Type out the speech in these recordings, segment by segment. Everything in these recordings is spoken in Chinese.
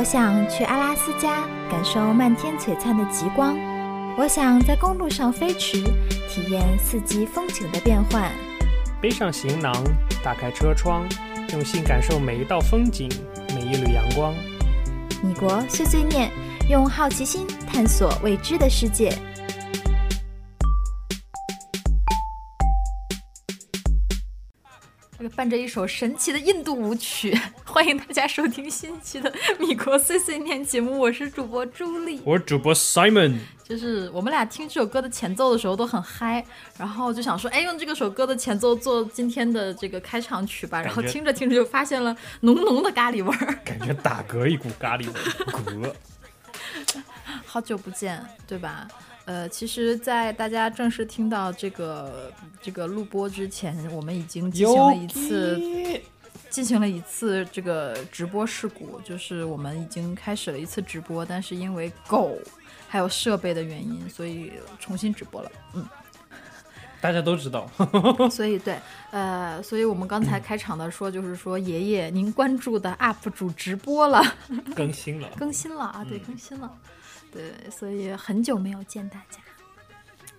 我想去阿拉斯加感受漫天璀璨的极光，我想在公路上飞驰，体验四季风景的变换。背上行囊，打开车窗，用心感受每一道风景，每一缕阳光。米国碎碎念，用好奇心探索未知的世界。这个伴着一首神奇的印度舞曲，欢迎大家收听新一期的米国碎碎念节目。我是主播朱莉，我是主播 Simon。就是我们俩听这首歌的前奏的时候都很嗨，然后就想说，哎，用这个首歌的前奏做今天的这个开场曲吧。然后听着听着就发现了浓浓的咖喱味儿，感觉打嗝一股咖喱味儿，嗝。好久不见，对吧？呃，其实，在大家正式听到这个这个录播之前，我们已经进行了一次进行了一次这个直播事故，就是我们已经开始了一次直播，但是因为狗还有设备的原因，所以重新直播了。嗯，大家都知道，所以对，呃，所以我们刚才开场的说，就是说爷爷您关注的 UP 主直播了，更新了，更新了啊，对，更新了。对，所以很久没有见大家。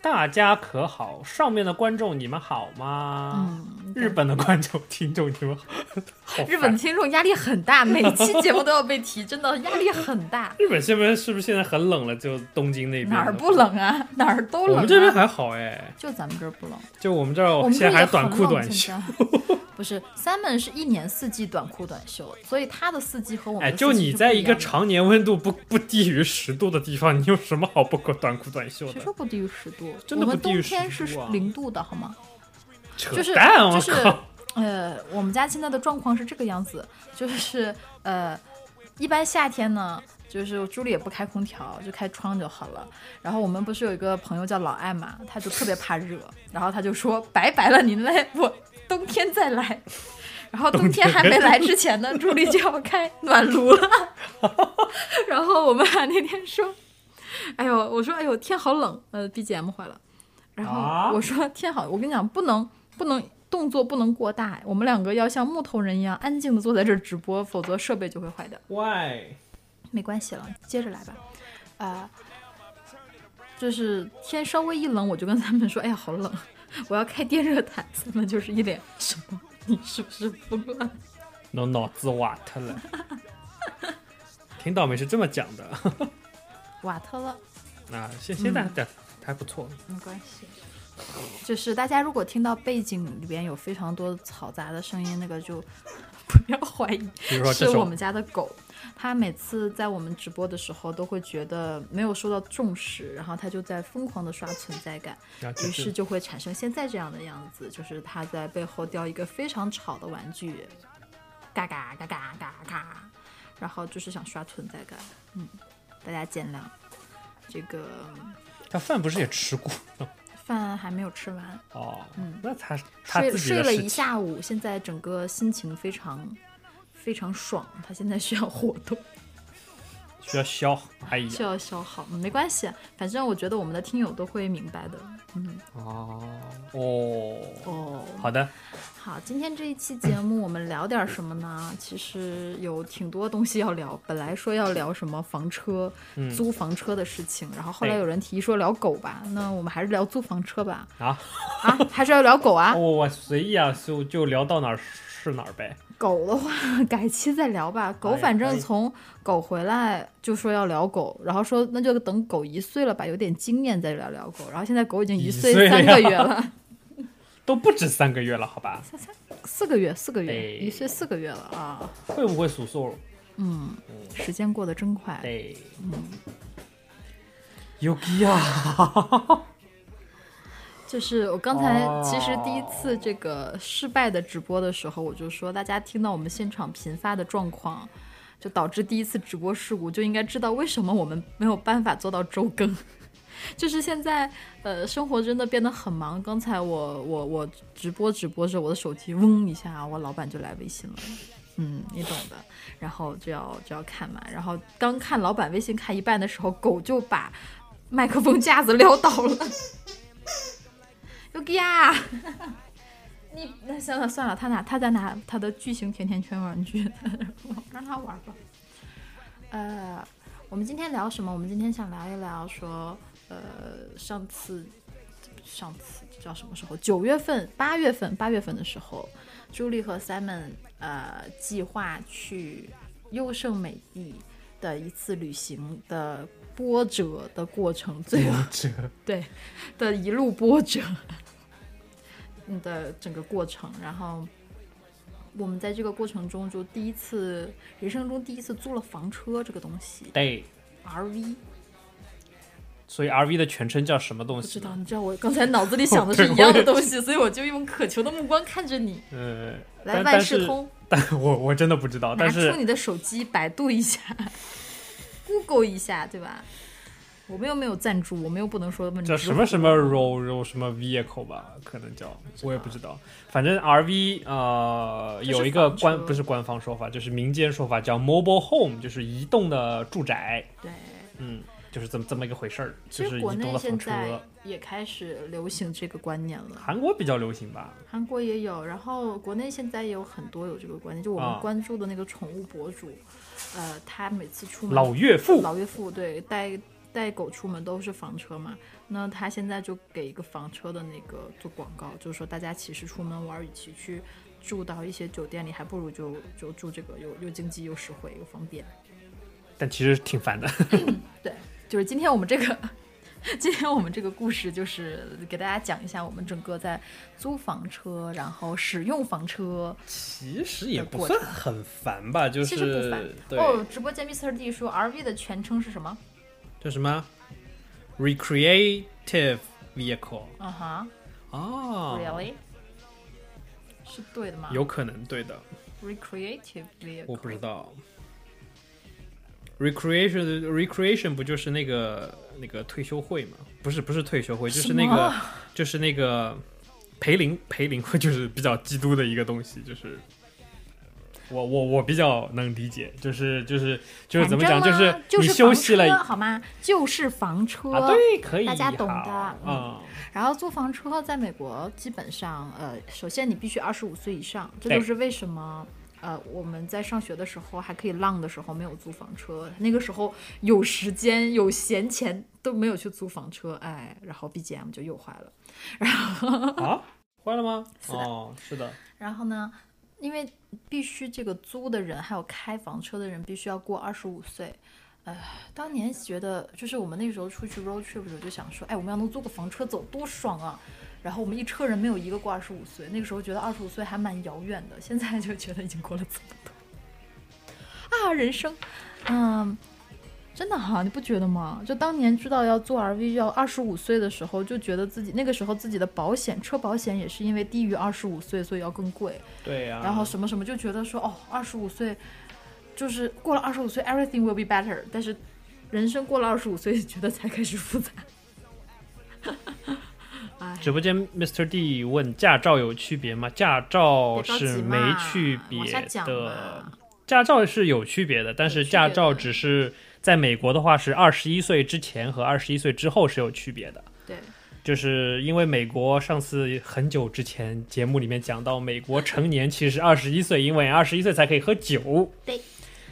大家可好？上面的观众你们好吗？嗯，日本的观众听众你们好。日本听众压力很大，每期节目都要被提，真的压力很大。日本这边是不是现在很冷了？就东京那边哪儿不冷啊？哪儿都冷。我们这边还好哎，就咱们这儿不冷。就我们这儿，现在还短裤短袖。不是，Simon 是一年四季短裤短袖，所以他的四季和我们哎，就你在一个常年温度不不低于十度的地方，你有什么好不短裤短袖的？谁说不低于十度？真的不低于十度啊！冬天是零度的好吗？就是！就是呃，我们家现在的状况是这个样子，就是呃，一般夏天呢，就是朱莉也不开空调，就开窗就好了。然后我们不是有一个朋友叫老艾嘛，他就特别怕热，然后他就说：“拜拜了，您嘞，我。”冬天再来，然后冬天还没来之前呢，朱莉就要开暖炉了。然后我们俩那天说：“哎呦，我说哎呦，天好冷，呃，BGM 坏了。”然后我说：“天好，我跟你讲，不能不能动作不能过大，我们两个要像木头人一样安静的坐在这儿直播，否则设备就会坏掉。” Why？没关系了，接着来吧。啊，就是天稍微一冷，我就跟他们说：“哎呀，好冷。”我要开电热毯，他们就是一脸什么？你是不是疯了？我脑子瓦特了。听到没？是这么讲的。瓦特了。啊，现现在的还不错。没关系。就是大家如果听到背景里边有非常多嘈杂的声音，那个就 不要怀疑，是我们家的狗。它每次在我们直播的时候，都会觉得没有受到重视，然后它就在疯狂的刷存在感，于是就会产生现在这样的样子，就是它在背后叼一个非常吵的玩具，嘎嘎嘎嘎嘎嘎，然后就是想刷存在感。嗯，大家见谅。这个他饭不是也吃过？饭还没有吃完。哦，嗯，那他睡睡了一下午，现在整个心情非常。非常爽，他现在需要活动，需要消，哎呀，需要消耗，没关系，反正我觉得我们的听友都会明白的，嗯，哦，哦，哦，好的，好，今天这一期节目我们聊点什么呢？其实有挺多东西要聊，本来说要聊什么房车、租房车的事情，然后后来有人提议说聊狗吧，那我们还是聊租房车吧，啊啊，还是要聊狗啊？我我随意啊，就就聊到哪儿是哪儿呗。狗的话，改期再聊吧。狗反正从狗回来就说要聊狗，然后说那就等狗一岁了吧，有点经验再聊聊狗。然后现在狗已经一岁三个月了，都不止三个月了，好吧？三三四个月，四个月，一岁四个月了啊！会不会数数？嗯，时间过得真快。对，嗯，有气啊！就是我刚才其实第一次这个失败的直播的时候，我就说大家听到我们现场频发的状况，就导致第一次直播事故，就应该知道为什么我们没有办法做到周更。就是现在呃生活真的变得很忙。刚才我我我直播直播着，我的手机嗡一下，我老板就来微信了，嗯，你懂的。然后就要就要看嘛，然后刚看老板微信看一半的时候，狗就把麦克风架子撂倒了。有呀，你那算了算了，他拿他在拿他的巨型甜甜圈玩具，让他玩吧。呃，我们今天聊什么？我们今天想聊一聊说，呃，上次上次叫什么时候？九月份、八月份、八月份的时候，朱莉和 Simon 呃计划去优胜美地的一次旅行的波折的过程，最波折 对的一路波折的整个过程，然后。我们在这个过程中就第一次，人生中第一次租了房车这个东西。对，RV。所以 RV 的全称叫什么东西？不知道，你知道我刚才脑子里想的是一样的 东西，所以我就用渴求的目光看着你。呃，来万事通。但我我真的不知道。拿出你的手机，百度一下，Google 一下，对吧？我们又没有赞助，我们又不能说问叫什么什么 row 什么 vehicle 吧，可能叫我也不知道。反正 RV 呃有一个官不是官方说法，就是民间说法叫 mobile home，就是移动的住宅。对，嗯，就是这么这么一个回事儿。就是移动的房车也开始流行这个观念了。韩国比较流行吧？韩国也有，然后国内现在也有很多有这个观念。就我们关注的那个宠物博主，呃，他每次出门老岳父，老岳父对带。带狗出门都是房车嘛？那他现在就给一个房车的那个做广告，就是说大家其实出门玩，与其去住到一些酒店里，还不如就就住这个，又又经济又实惠又方便。但其实挺烦的。对，就是今天我们这个，今天我们这个故事就是给大家讲一下我们整个在租房车，然后使用房车。其实也不算很烦吧，就是其实不烦。哦，直播间 Mr D 说 RV 的全称是什么？叫什么？Recreative vehicle。嗯哼。哦。Really？是对的吗？有可能对的。Recreative vehicle。我不知道。Recreation recreation 不就是那个那个退休会吗？不是不是退休会，就是那个 就是那个培灵培灵会，就是比较基督的一个东西，就是。我我我比较能理解，就是就是就是怎么讲，就是你休息了好吗？就是房车，对，可以，大家懂的。嗯，然后租房车在美国基本上，呃，首先你必须二十五岁以上，这就是为什么呃我们在上学的时候还可以浪的时候没有租房车，那个时候有时间有闲钱都没有去租房车，哎，然后 BGM 就又坏了，然后啊，坏了吗？哦，是的。然后呢？因为必须这个租的人还有开房车的人必须要过二十五岁，呃，当年觉得就是我们那时候出去 road trip 的时候就想说，哎，我们要能租个房车走多爽啊！然后我们一车人没有一个过二十五岁，那个时候觉得二十五岁还蛮遥远的，现在就觉得已经过了这么多啊，人生，嗯。真的哈，你不觉得吗？就当年知道要做 RV 要二十五岁的时候，就觉得自己那个时候自己的保险车保险也是因为低于二十五岁，所以要更贵。对呀。然后什么什么就觉得说哦，二十五岁就是过了二十五岁，everything will be better。但是人生过了二十五岁，觉得才开始复杂。直播间 Mr D 问驾照有区别吗？驾照是没区别的，驾照是有区别的，但是驾照只是。在美国的话是二十一岁之前和二十一岁之后是有区别的。对，就是因为美国上次很久之前节目里面讲到，美国成年其实二十一岁，因为二十一岁才可以喝酒。对，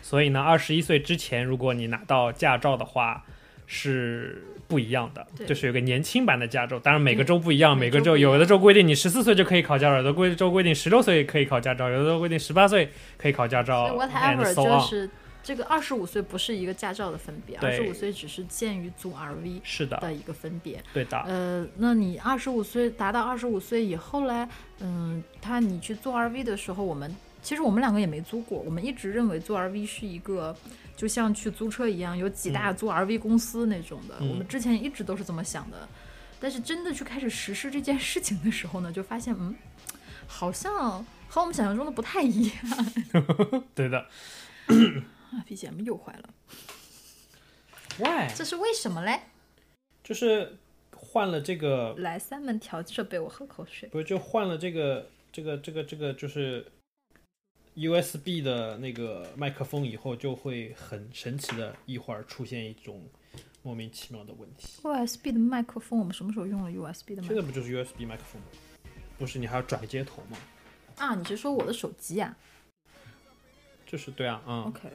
所以呢，二十一岁之前如果你拿到驾照的话是不一样的，就是有个年轻版的驾照。当然每个州不一样，每个州有的州规定你十四岁就可以考驾照，有的规州规定十六岁可以考驾照，有的州规定十八岁可以考驾照。Whatever，就是。这个二十五岁不是一个驾照的分别，二十五岁只是鉴于租 RV 是的的一个分别。对的。呃，那你二十五岁达到二十五岁以后呢，嗯，他你去做 RV 的时候，我们其实我们两个也没租过，我们一直认为做 RV 是一个就像去租车一样，有几大租 RV 公司那种的。我们之前一直都是这么想的，但是真的去开始实施这件事情的时候呢，就发现嗯，好像和我们想象中的不太一样。对的。啊，BGM 又坏了。Why？这是为什么嘞？就是换了这个。来，三门调设备，我喝口水。不是，就换了这个，这个，这个，这个，就是 USB 的那个麦克风以后，就会很神奇的，一会儿出现一种莫名其妙的问题。USB 的麦克风，我们什么时候用了 USB 的？现在不就是 USB 麦克风吗？不是，你还要转接头吗？啊，你是说我的手机呀？就是对啊，嗯。OK。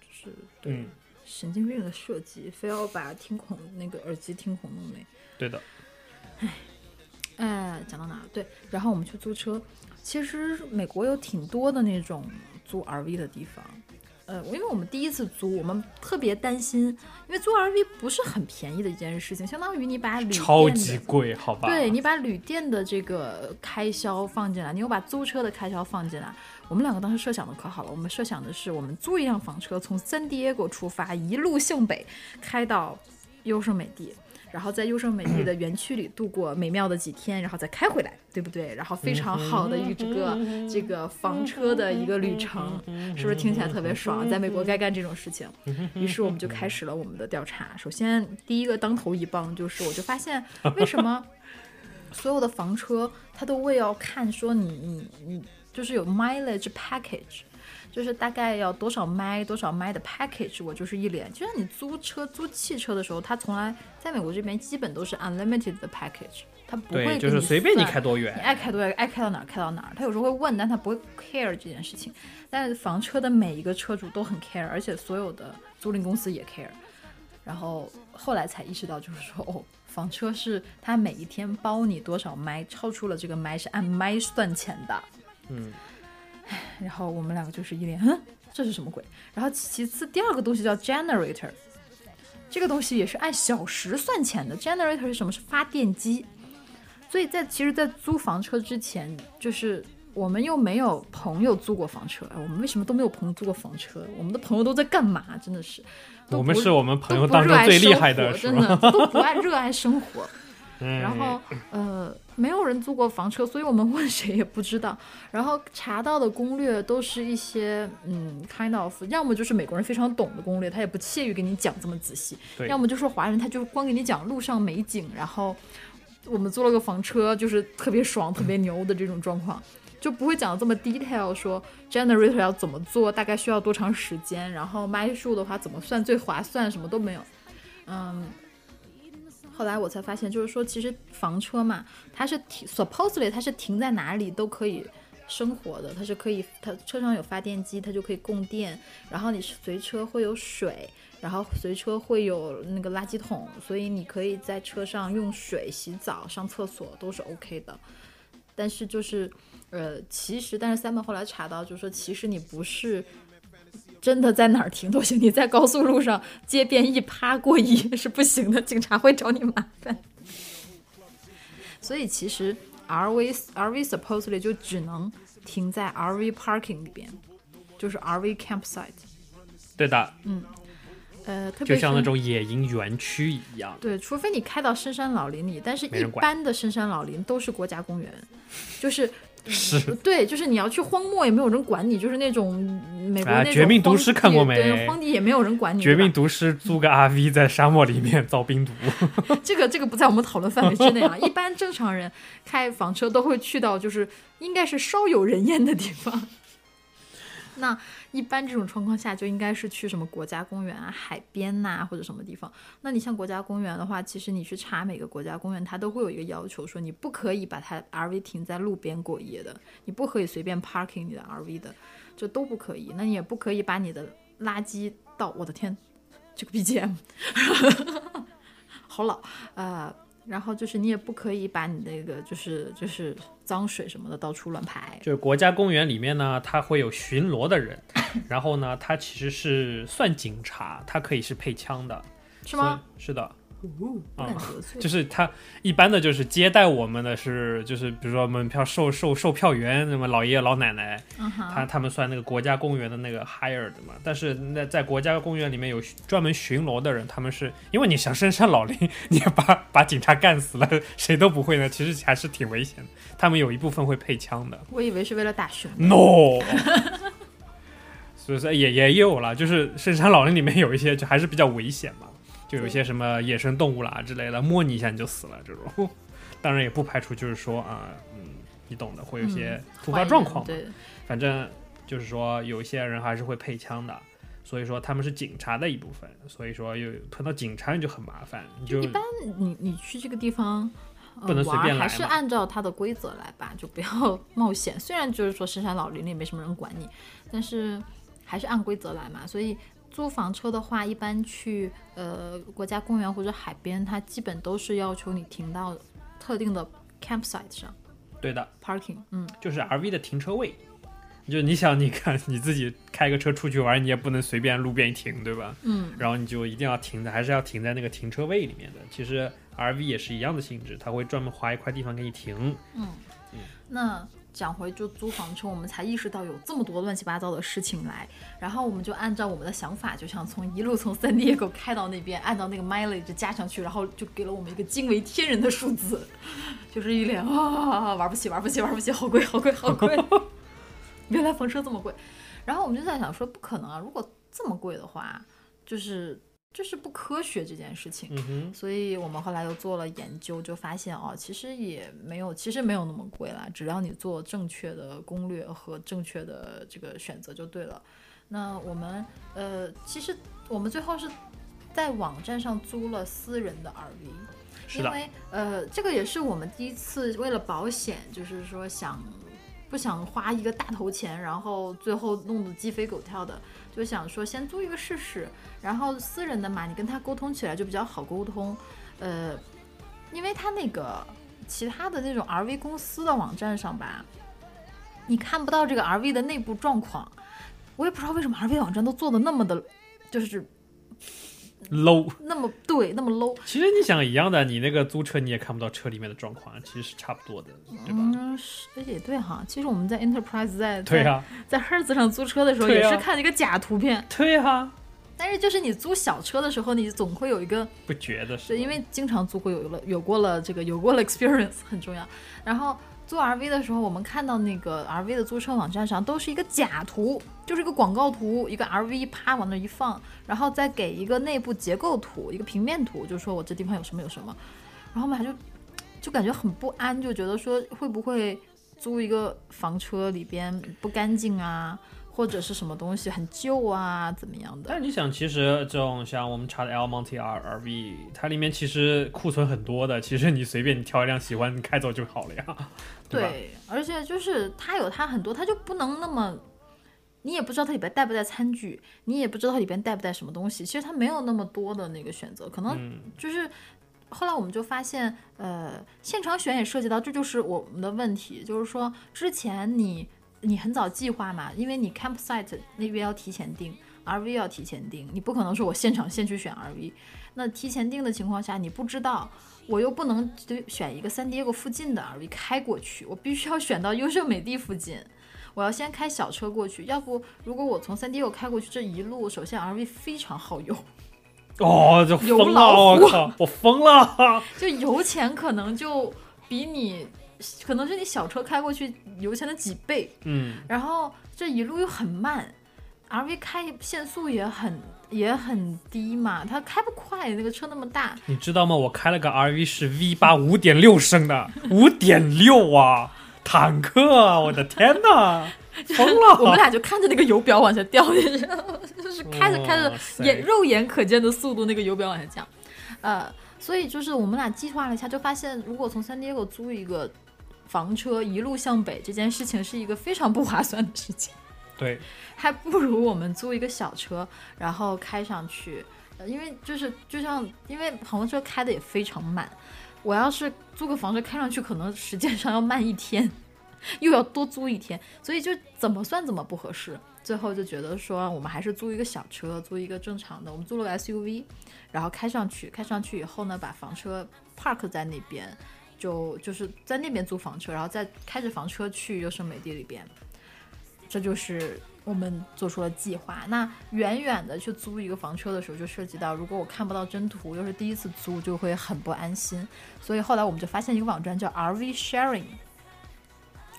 就是对、嗯，神经病的设计，非要把听孔那个耳机听孔弄没。对的，哎，讲到哪了？对，然后我们去租车。其实美国有挺多的那种租 RV 的地方。呃，因为我们第一次租，我们特别担心，因为租 RV 不是很便宜的一件事情，相当于你把旅超店超级贵，好吧？对你把旅店的这个开销放进来，你又把租车的开销放进来。我们两个当时设想的可好了，我们设想的是我们租一辆房车从 San Diego 出发，一路向北开到优胜美地，然后在优胜美地的园区里度过美妙的几天，然后再开回来，对不对？然后非常好的一个这个房车的一个旅程，是不是听起来特别爽？在美国该干这种事情。于是我们就开始了我们的调查。首先第一个当头一棒就是，我就发现为什么所有的房车它都会要看说你你你就是有 mileage package。就是大概要多少麦多少麦的 package，我就是一脸。就像你租车租汽车的时候，他从来在美国这边基本都是 unlimited 的 package，他不会，给就是随便你开多远，你爱开多远，爱开到哪儿开到哪儿。他有时候会问，但他不会 care 这件事情。但是房车的每一个车主都很 care，而且所有的租赁公司也 care。然后后来才意识到，就是说，哦，房车是他每一天包你多少麦，超出了这个麦是按麦算钱的。嗯，然后我们两个就是一脸，嗯，这是什么鬼？然后其次第二个东西叫 generator，这个东西也是按小时算钱的。generator 是什么？是发电机。所以在其实，在租房车之前，就是我们又没有朋友租过房车，哎我们为什么都没有朋友租过房车？我们的朋友都在干嘛？真的是，我们是我们朋友当中最厉害的，真？的都不爱热爱生活。嗯然后呃，没有人租过房车，所以我们问谁也不知道。然后查到的攻略都是一些嗯，kind of，要么就是美国人非常懂的攻略，他也不屑于给你讲这么仔细；要么就是华人，他就光给你讲路上美景，然后我们租了个房车，就是特别爽、特别牛的这种状况。就不会讲的这么 detail，说 generator 要怎么做，大概需要多长时间，然后麦数的话怎么算最划算，什么都没有。嗯，后来我才发现，就是说，其实房车嘛，它是停，supposedly 它是停在哪里都可以生活的，它是可以，它车上有发电机，它就可以供电，然后你随车会有水，然后随车会有那个垃圾桶，所以你可以在车上用水洗澡、上厕所都是 OK 的。但是就是，呃，其实，但是 Simon 后来查到，就是说，其实你不是真的在哪儿停都行，你在高速路上街边一趴过夜是不行的，警察会找你麻烦。所以其实 RV RV supposedly 就只能停在 RV parking 里边，就是 RV campsite。对的，嗯呃，特别就像那种野营园区一样。对，除非你开到深山老林里，但是一般的深山老林都是国家公园，就是是 对，就是你要去荒漠也没有人管你，就是那种美国那种啊绝命毒荒师看过没对，没荒地也没有人管你。绝命毒师租个 RV 在沙漠里面造冰毒，这个这个不在我们讨论范围之内啊。一般正常人开房车都会去到就是应该是稍有人烟的地方。那一般这种状况下就应该是去什么国家公园啊、海边呐、或者什么地方。那你像国家公园的话，其实你去查每个国家公园，它都会有一个要求，说你不可以把它 RV 停在路边过夜的，你不可以随便 parking 你的 RV 的，这都不可以。那你也不可以把你的垃圾倒，我的天，这个 BGM 好老，呃，然后就是你也不可以把你那个就是就是脏水什么的到处乱排。就是国家公园里面呢，它会有巡逻的人，然后呢，他其实是算警察，他可以是配枪的，是吗？是的，不敢得罪。就是他一般的就是接待我们的是，就是比如说门票售售售票员，什么老爷爷老奶奶，嗯，他他们算那个国家公园的那个 hired 嘛，但是那在国家公园里面有专门巡逻的人，他们是因为你想深山老林，你把 把警察干死了，谁都不会呢，其实还是挺危险的。他们有一部分会配枪的我以为是为了打熊。，no，所以说也也有了，就是深山老林里面有一些就还是比较危险嘛，就有一些什么野生动物啦之类的，摸你一下你就死了这种。当然也不排除就是说啊、嗯，你懂的，会有一些突发状况嘛。对，反正就是说，有一些人还是会配枪的，所以说他们是警察的一部分，所以说有碰到警察你就很麻烦，你就一般你你去这个地方。呃不能随便来还是按照它的规则来吧，就不要冒险。虽然就是说深山老林里没什么人管你，但是还是按规则来嘛。所以租房车的话，一般去呃国家公园或者海边，它基本都是要求你停到特定的 campsite 上对的，parking。嗯，就是 RV 的停车位。就你想，你看你自己开个车出去玩，你也不能随便路边一停，对吧？嗯，然后你就一定要停的，还是要停在那个停车位里面的。其实 RV 也是一样的性质，它会专门划一块地方给你停。嗯那讲回就租房车，我们才意识到有这么多乱七八糟的事情来，然后我们就按照我们的想法，就想从一路从三 Diego 开到那边，按照那个 mileage 加上去，然后就给了我们一个惊为天人的数字，就是一脸啊玩不起玩不起玩不起，好贵好贵好贵，原来房车这么贵，然后我们就在想说不可能啊，如果这么贵的话，就是就是不科学这件事情。嗯哼，所以我们后来又做了研究，就发现哦，其实也没有，其实没有那么贵啦，只要你做正确的攻略和正确的这个选择就对了。那我们呃，其实我们最后是在网站上租了私人的 RV，是的，因为呃，这个也是我们第一次为了保险，就是说想不想花一个大头钱，然后最后弄得鸡飞狗跳的，就想说先租一个试试。然后私人的嘛，你跟他沟通起来就比较好沟通，呃，因为他那个其他的那种 RV 公司的网站上吧，你看不到这个 RV 的内部状况，我也不知道为什么 RV 网站都做的那么的，就是，low。那么对，那么 low。其实你想一样的，你那个租车你也看不到车里面的状况，其实是差不多的，对吧？嗯，是也对哈。其实我们在 Enterprise 在对啊，在 Hertz 上租车的时候，也是看一个假图片。对啊，但是就是你租小车的时候，你总会有一个，不觉得是是因为经常租过有了有过了这个有过了 experience 很重要。然后租 RV 的时候，我们看到那个 RV 的租车网站上都是一个假图，就是一个广告图，一个 RV 啪往那一放，然后再给一个内部结构图，一个平面图，就说我这地方有什么有什么。然后我们就就感觉很不安，就觉得说会不会租一个房车里边不干净啊，或者是什么东西很旧啊，怎么样的？但你想，其实这种像我们查的 L Monte R RV，它里面其实库存很多的，其实你随便你挑一辆喜欢你开走就好了呀，对？对，而且就是它有它很多，它就不能那么，你也不知道它里边带不带餐具，你也不知道它里边带不带什么东西。其实它没有那么多的那个选择，可能嗯，就是。后来我们就发现，呃，现场选也涉及到，这就是我们的问题，就是说之前你你很早计划嘛，因为你 campsite 那边要提前订，RV 要提前订，你不可能说我现场现去选 RV。那提前订的情况下，你不知道，我又不能就选一个三 Diego 附近的 RV 开过去，我必须要选到优胜美地附近。我要先开小车过去，要不如果我从三 Diego 开过去，这一路首先 RV 非常耗油，哦，就疯了，我靠，我疯了，就油钱可能就比你可能是你小车开过去油钱的几倍，嗯，然后这一路又很慢，RV 开限速也很也很低嘛，它开不快，那个车那么大，你知道吗？我开了个 RV 是 V 八五点六升的，五点六啊，坦克啊，我的天呐，疯了！我们俩就看着那个油表往下掉，你知道吗？就是开着开着眼肉眼可见的速度，那个油表往下降，呃，所以就是我们俩计划了一下，就发现如果从三 Diego 租一个房车一路向北，这件事情是一个非常不划算的事情。对，还不如我们租一个小车，然后开上去。因为就是就像因为房车开的也非常慢，我要是租个房车开上去，可能时间上要慢一天，又要多租一天，所以就怎么算怎么不合适。最后就觉得说，我们还是租一个小车，租一个正常的，我们租了个 SUV，然后开上去，开上去以后呢，把房车 park 在那边，就就是在那边租房车，然后再开着房车去优胜美地里边。这就是我们做出了计划。那远远的去租一个房车的时候，就涉及到如果我看不到真图，又是第一次租，就会很不安心。所以后来我们就发现一个网站叫 RV Sharing，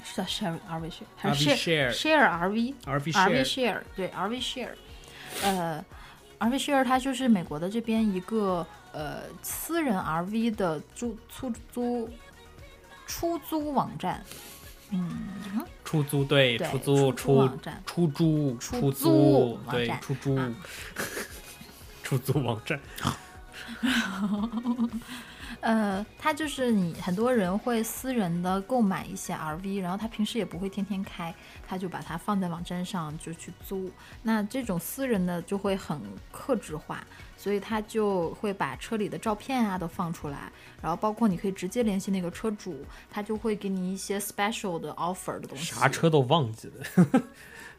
是叫 Sharing RV Share 还是 Share share Share RV RV RV share，Share 对 RV Share，呃，RV Share 它就是美国的这边一个呃私人 RV 的租出租出租网站，嗯。出租对，出租出出租出出租对出租。啊出租网站，呃，它就是你很多人会私人的购买一些 RV，然后他平时也不会天天开，他就把它放在网站上就去租。那这种私人的就会很克制化，所以他就会把车里的照片啊都放出来，然后包括你可以直接联系那个车主，他就会给你一些 special 的 offer 的东西。啥车都忘记了。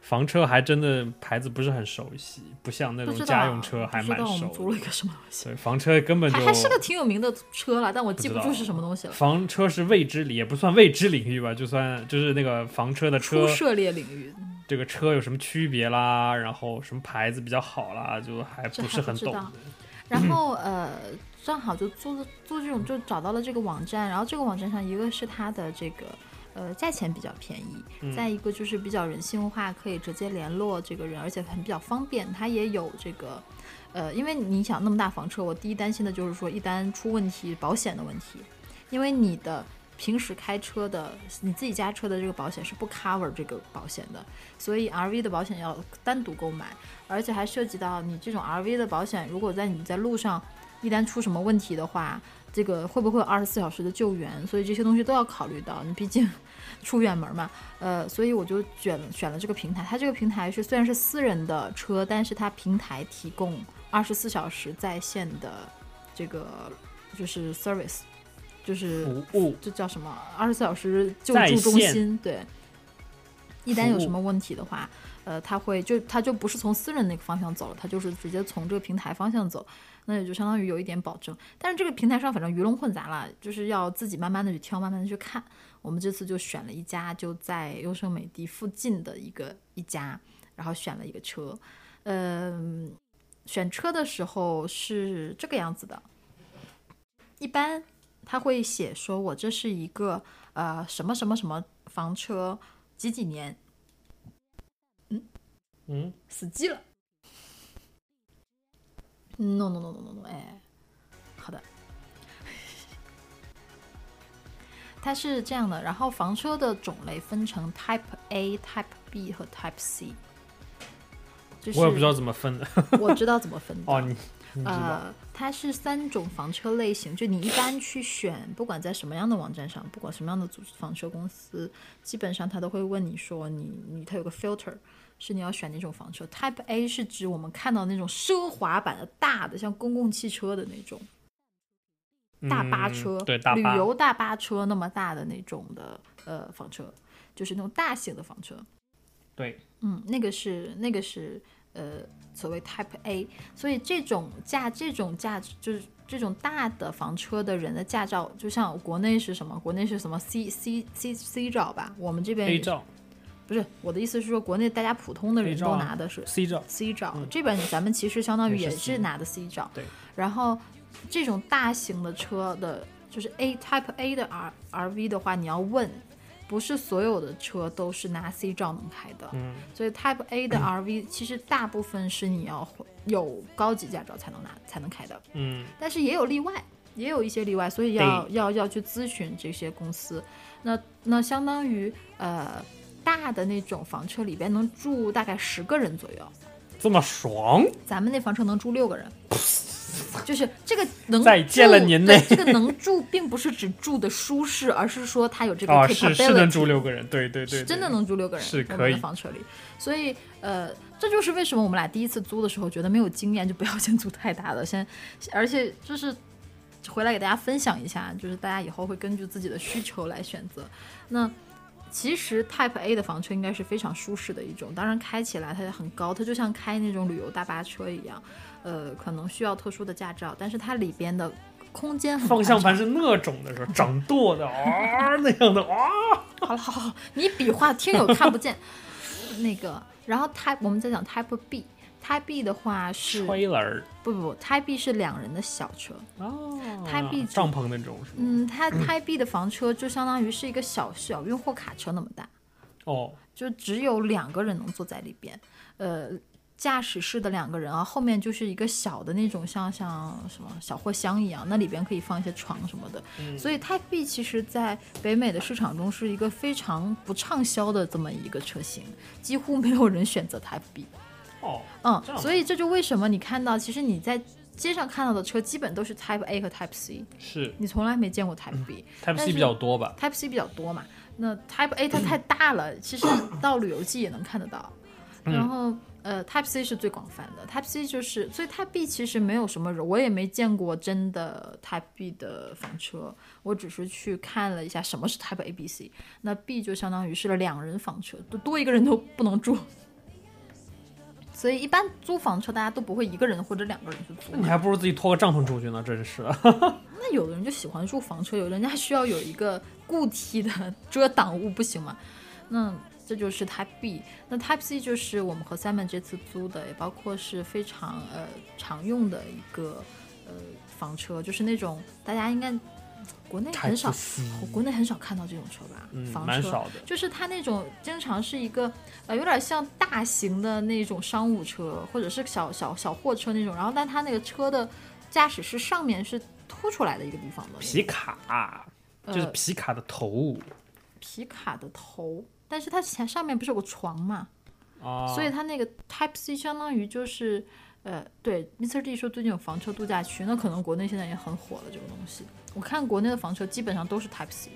房车还真的牌子不是很熟悉，不像那种家用车还蛮熟。租了一个什么东西？对，房车根本就还是个挺有名的车了，但我记不住是什么东西了。房车是未知领，也不算未知领域吧，就算就是那个房车的车涉猎领域。这个车有什么区别啦？然后什么牌子比较好啦？就还不是很懂。然后呃，正好就做做这种，就找到了这个网站，然后这个网站上一个是它的这个。呃，价钱比较便宜，再一个就是比较人性化，可以直接联络这个人，而且很比较方便。它也有这个，呃，因为你想那么大房车，我第一担心的就是说一旦出问题，保险的问题。因为你的平时开车的你自己家车的这个保险是不 cover 这个保险的，所以 RV 的保险要单独购买，而且还涉及到你这种 RV 的保险，如果在你在路上一旦出什么问题的话。这个会不会有二十四小时的救援？所以这些东西都要考虑到。你毕竟 出远门嘛，呃，所以我就选选了这个平台。它这个平台是虽然是私人的车，但是它平台提供二十四小时在线的这个就是 service，就是服务，这叫什么？二十四小时救助中心。对，一旦有什么问题的话，呃，他会就他就不是从私人那个方向走了，他就是直接从这个平台方向走。那也就相当于有一点保证，但是这个平台上反正鱼龙混杂了，就是要自己慢慢的去挑，慢慢的去看。我们这次就选了一家就在优胜美地附近的一个一家，然后选了一个车。嗯，选车的时候是这个样子的，一般他会写说我这是一个呃什么什么什么房车，几几年。嗯嗯，死机了。no no no no no no，哎，好的，它是这样的。然后房车的种类分成 Type A、Type B 和 Type C。我也不知道怎么分的。我知道怎么分的。哦，你呃，它是三种房车类型。就你一般去选，不管在什么样的网站上，不管什么样的组房车公司，基本上他都会问你说，你你它有个 filter。是你要选哪种房车？Type A 是指我们看到那种奢华版的大的，像公共汽车的那种大巴车，对，旅游大巴车那么大的那种的呃房车，就是那种大型的房车。对，嗯，那个是那个是呃所谓 Type A，所以这种驾这种驾就是这种大的房车的人的驾照，就像国内是什么？国内是什么 C C C C 照吧？我们这边 A 照。不是我的意思是说，国内大家普通的人都拿的是 C 照，C 照这边咱们其实相当于也是拿的 C 照。对。然后这种大型的车的，就是 A Type A 的 R R V 的话，你要问，不是所有的车都是拿 C 照能开的。嗯。所以 Type A 的 R V 其实大部分是你要有高级驾照才能拿才能开的。嗯。但是也有例外，也有一些例外，所以要要要去咨询这些公司。那那相当于呃。大的那种房车里边能住大概十个人左右，这么爽？咱们那房车能住六个人，就是这个能再见了您呢这个能住，并不是指住的舒适，而是说它有这个 capability，是是能住六个人，对对对，真的能住六个人，是可以房车里。所以呃，这就是为什么我们俩第一次租的时候觉得没有经验，就不要先租太大的，先而且就是回来给大家分享一下，就是大家以后会根据自己的需求来选择。那。其实 Type A 的房车应该是非常舒适的一种，当然开起来它也很高，它就像开那种旅游大巴车一样，呃，可能需要特殊的驾照，但是它里边的空间很方向盘是那种的，是吧？掌舵的啊，那样的啊。好了，好好，你比划听友看不见。那个，然后 Type 我们再讲 Type B。Type B 的话是不不不，Type B 是两人的小车。哦，Type B 帐篷那种是吗？嗯，它 Type B 的房车就相当于是一个小小运货卡车那么大。哦，就只有两个人能坐在里边，呃，驾驶室的两个人啊，后面就是一个小的那种像像什么小货箱一样，那里边可以放一些床什么的，所以 Type B 其实在北美的市场中是一个非常不畅销的这么一个车型，几乎没有人选择 Type B。哦，嗯，所以这就为什么你看到，其实你在街上看到的车基本都是 Type A 和 Type C，是你从来没见过 Type B。Type 但 C 比较多吧？Type C 比较多嘛，那 Type A 它太大了，其实到旅游季也能看得到。嗯然后呃，Type C 是最广泛的，Type C 就是，所以 Type B 其实没有什么人，我也没见过真的 Type B 的房车，我只是去看了一下什么是 Type A、B、C。那 B 就相当于是了两人房车，多多一个人都不能住。所以一般租房车大家都不会一个人或者两个人去租你还不如自己拖个帐篷出去呢，真是。那有的人就喜欢住房车，有人家需要有一个固体的 遮挡物，不行吗？那这就是 Type B。那 Type C 就是我们和 Simon 这次租的，也包括是非常呃常用的一个呃房车，就是那种大家应该国内很少国内很少看到这种车吧？嗯，房车。蛮少的。就是它那种经常是一个呃有点像大型的那种商务车，或者是小小小货车那种，然后但它那个车的驾驶室上面是凸出来的一个地方的，皮卡就是呃皮卡的头皮卡的头，但是它前上面不是有个床嘛，啊，所以它那个 Type C 相当于就是。呃，对，Mr. D 说最近有房车度假区，那可能国内现在也很火了这个东西。我看国内的房车基本上都是 Type C，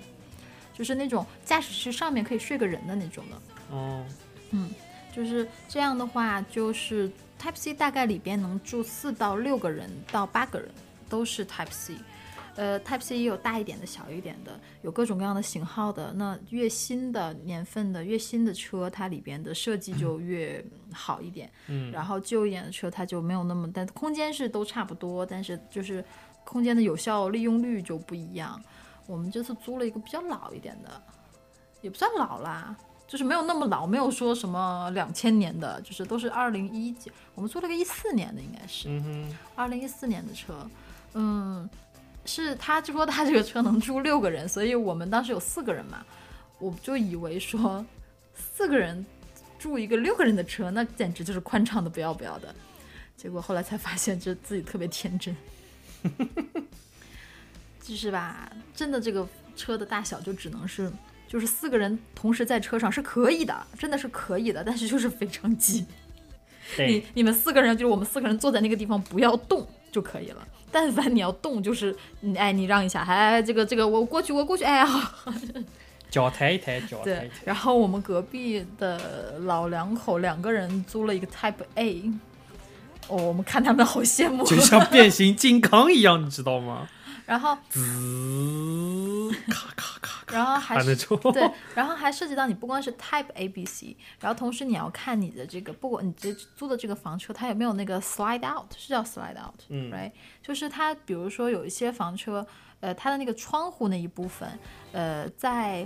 就是那种驾驶室上面可以睡个人的那种的。哦，嗯就是这样的话，就是 Type C 大概里边能住四到六个人到八个人，都是 Type C。呃，Type C 也有大一点的、小一点的，有各种各样的型号的。那越新的年份的、越新的车，它里边的设计就越好一点。嗯，然后旧一点的车，它就没有那么，但空间是都差不多，但是就是空间的有效利用率就不一样。我们这次租了一个比较老一点的，也不算老啦，就是没有那么老，没有说什么两千年的，就是都是二零一几，我们租了个一四年的，应该是二零一四年的车，嗯，是他就说他这个车能住六个人，所以我们当时有四个人嘛，我就以为说四个人住一个六个人的车，那简直就是宽敞的不要不要的。结果后来才发现，这自己特别天真，就是吧，真的这个车的大小就只能是，就是四个人同时在车上是可以的，真的是可以的，但是就是非常挤。你，你们四个人，就是我们四个人坐在那个地方不要动就可以了。但凡你要动，就是你哎，你让一下，哎，这个这个我过去，我过去，哎呀，脚抬一抬，脚抬一对抬。。然后我们隔壁的老两口两个人租了一个 Type A，哦，我们看他们好羡慕。就像变形金刚一样，你知道吗？然后，滋，咔咔咔咔，然后还是。对，然后还涉及到你不光是 Type A、B、C，然后同时你要看你的这个，不管你这租的这个房车，它有没有那个 slide out，是叫 slide out，嗯，right？就是它，比如说有一些房车，呃，它的那个窗户那一部分，呃，在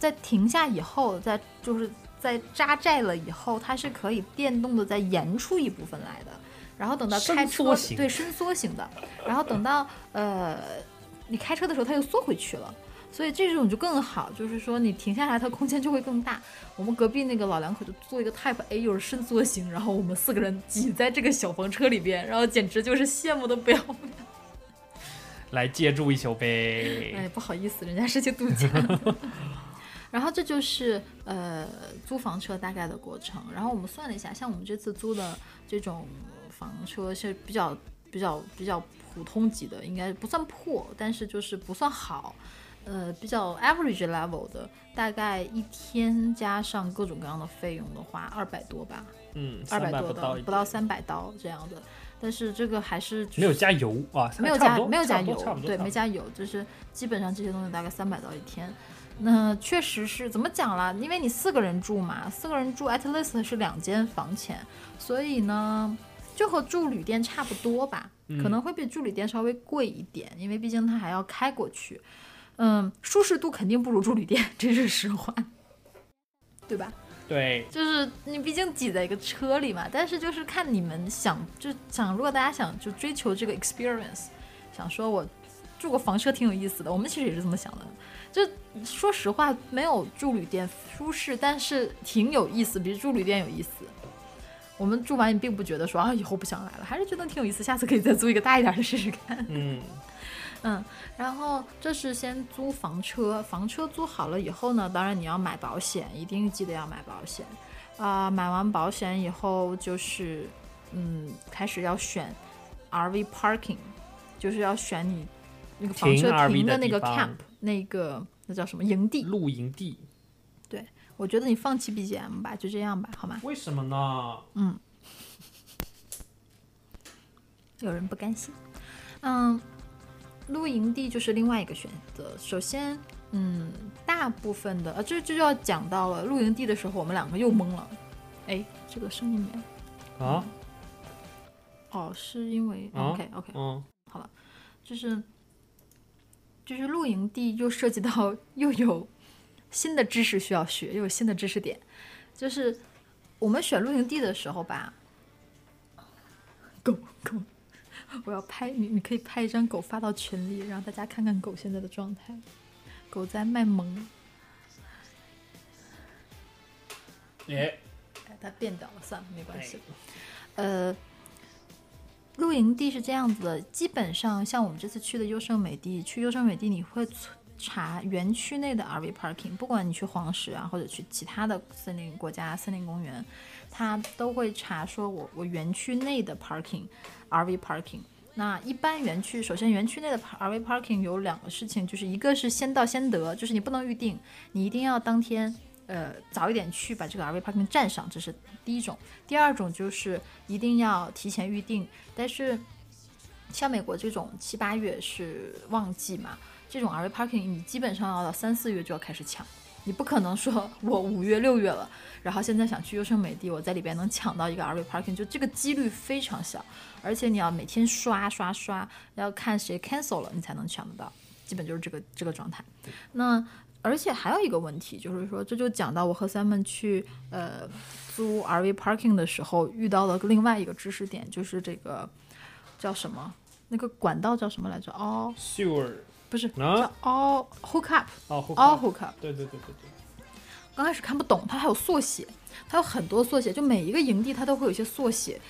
在停下以后，在就是在扎寨了以后，它是可以电动的再延出一部分来的。然后等到开车伸对伸缩型的，然后等到呃你开车的时候，它又缩回去了。所以这种就更好，就是说你停下来，它空间就会更大。我们隔壁那个老两口就做一个 Type A，又是伸缩型，然后我们四个人挤在这个小房车里边，然后简直就是羡慕的不要命。来借住一宿呗。哎，不好意思，人家是去度假。然后这就是呃租房车大概的过程。然后我们算了一下，像我们这次租的这种房车是比较比较比较普通级的，应该不算破，但是就是不算好。呃，比较 average level 的，大概一天加上各种各样的费用的话，二百多吧，嗯，二百多刀不到，不到三百刀这样的。但是这个还是没有加油啊，没有加没有加油对，没加油，就是基本上这些东西大概三百刀一天。那确实是怎么讲啦？因为你四个人住嘛，四个人住 at least 是两间房钱，所以呢，就和住旅店差不多吧，可能会比住旅店稍微贵一点，因为毕竟它还要开过去。嗯，舒适度肯定不如住旅店，这是实话，对吧？对，就是你毕竟挤在一个车里嘛，但是就是看你们想就想，如果大家想就追求这个 experience，想说我住个房车挺有意思的，我们其实也是这么想的。就说实话，没有住旅店舒适，但是挺有意思，比住旅店有意思。我们住完也并不觉得说啊以后不想来了，还是觉得挺有意思，下次可以再租一个大一点的试试看。嗯，嗯，然后这是先租房车，房车租好了以后呢，当然你要买保险，一定记得要买保险。啊、买完保险以后就是，嗯，开始要选 RV parking，就是要选你那个房车停的那个 camp 那个那叫什么营地。露营地，对我觉得你放弃 BGM 吧，就这样吧，好吗？为什么呢？嗯 有人不甘心。嗯，露营地就是另外一个选择。首先，嗯，大部分的呃，这这就要讲到了露营地的时候，我们两个又懵了。哎，这个声音没有？啊，哦，是因为、啊 OK OK，嗯，好了就是就是露营地又涉及到又有新的知识需要学，又有新的知识点。就是我们选露营地的时候吧，狗狗，我要拍你，你可以拍一张狗发到群里，让大家看看狗现在的状态。狗在卖萌，哎，哎，它变掉了，算了，没关系。呃，露营地是这样子的，基本上像我们这次去的优胜美地，去优胜美地你会查园区内的 RV parking，不管你去黄石啊，或者去其他的森林国家森林公园，它都会查说我我园区内的 parking RV parking。那一般园区，首先园区内的 RV parking 有两个事情，就是一个是先到先得，就是你不能预定，你一定要当天呃早一点去把这个 RV parking 占上，这是第一种。第二种就是一定要提前预定，但是像美国这种七八月是旺季嘛，这种 RV parking 你基本上要到三四月就要开始抢，你不可能说我五月六月了，然后现在想去优胜美地，我在里边能抢到一个 RV parking，就这个几率非常小，而且你要每天刷刷刷，要看谁 cancel 了你才能抢得到，基本就是这个这个状态。那而且还有一个问题，就是说，这就讲到我和 Simon 去呃租 RV parking 的时候遇到了另外一个知识点，就是这个叫什么？那个管道叫什么来着？哦，sewer 不是，all hook up，哦 all hook up。对对对对对，刚开始看不懂，它还有缩写，它有很多缩写，就每一个营地它都会有一些缩写，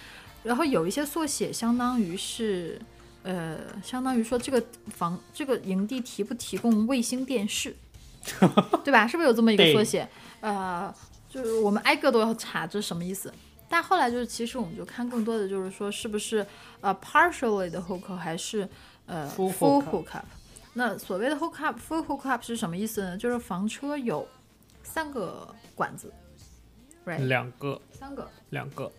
然后有一些缩写相当于是，呃，相当于说这个房这个营地提不提供卫星电视，对吧？是不是有这么一个缩写？呃，就是我们挨个都要查这是什么意思。但后来就是，其实我们就看更多的就是说，是不是呃 partially 的 hook up 还是呃 Full hook up 那所谓的 hook up full hook up 是什么意思呢？就是房车有三个管子，right？两个三个两个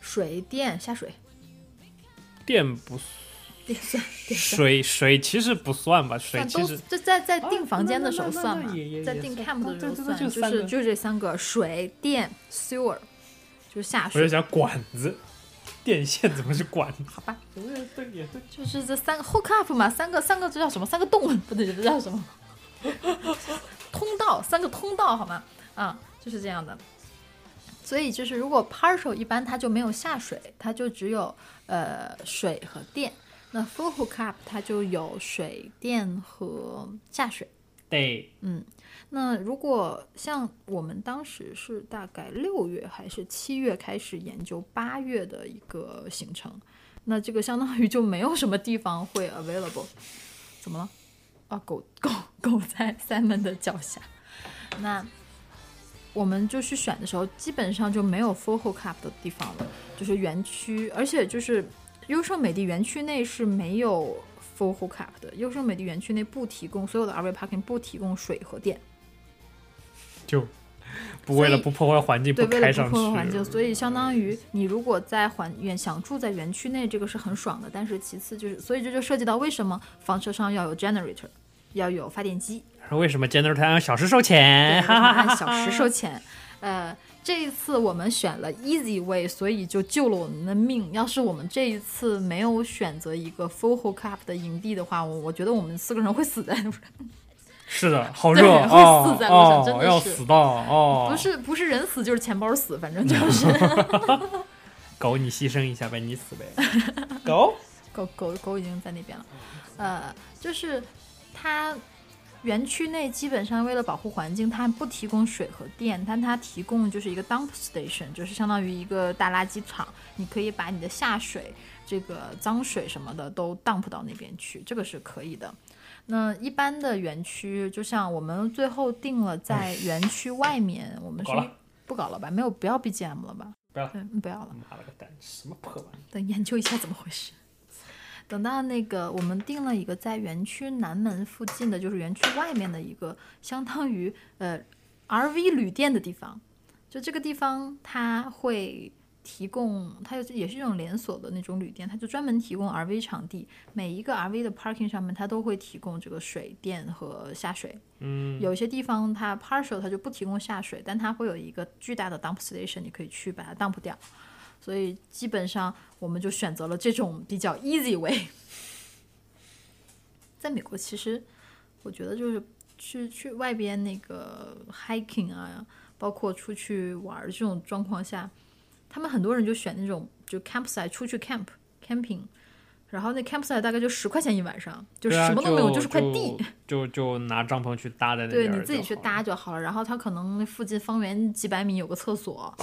水电下水，电不电算水水其实不算吧，水其实这在在啊订房间的时候算嘛在订 camp 的时候算，就是就是这三个水电 sewer，就是下我在水，想管子，电线怎么是管子？好吧？就是这三个 hook up 嘛，三个三个这叫什么？三个洞不对，这叫什么？通道，三个通道好吗？啊，就是这样的。所以就是如果 partial 一般它就没有下水，它就只有呃水和电。那 full hook up 它就有水电和下水。对，嗯那如果像我们当时是大概六月还是七月开始研究八月的一个行程，那这个相当于就没有什么地方会 available。怎么了？啊，狗狗 狗在 Simon 的脚下。那我们就去选的时候，基本上就没有 full hook up 的地方了，就是园区，而且就是优胜美地园区内是没有 full hook up 的。优胜美地园区内不提供所有的 RV parking 不提供水和电。就不为了不破坏环境对，为了不开上去，破坏环境，所以相当于你如果在环园想住在园区内，这个是很爽的。但是其次就是，所以这就涉及到为什么房车上要有 generator，要有发电机，为什么 generator 按小时收钱？按小时 收钱。呃，这一次我们选了 easy way，所以就救了我们的命。要是我们这一次没有选择一个 full hook up 的营地的话，我我觉得我们四个人会死在路上。是的，好对热会哦死在路上哦真的是要死到哦！不是不是人死就是钱包死，反正就是。狗，你牺牲一下呗，你死呗。狗，狗狗狗已经在那边了，呃，就是它园区内基本上为了保护环境，它不提供水和电，但它提供就是一个 dump station，就是相当于一个大垃圾场，你可以把你的下水、这个脏水什么的都 dump 到那边去，这个是可以的。那一般的园区，就像我们最后定了在园区外面，我们是不搞了吧？没有，不要 BGM 了吧？不要，嗯不要了。妈了个蛋，什么破玩意？等研究一下怎么回事。等到那个我们定了一个在园区南门附近的，就是园区外面的一个相当于呃 RV 旅店的地方。就这个地方，它会提供，它也是这种连锁的那种旅店，它就专门提供 RV 场地。每一个 RV 的 parking 上面，它都会提供这个水电和下水。嗯，有些地方它 partial 它就不提供下水，但它会有一个巨大的 dump station，你可以去把它 dump 掉。所以基本上我们就选择了这种比较 easy way。在美国，其实我觉得就是去去外边那个 hiking 啊，包括出去玩儿这种状况下，他们很多人就选那种就 campsite 出去 camp camping，然后那 campsite 大概就十块钱一晚上，就什么都没有，就是块地。就就拿帐篷去搭在那对，边儿你自己去搭就好了。然后它可能那附近方圆几百米有个厕所，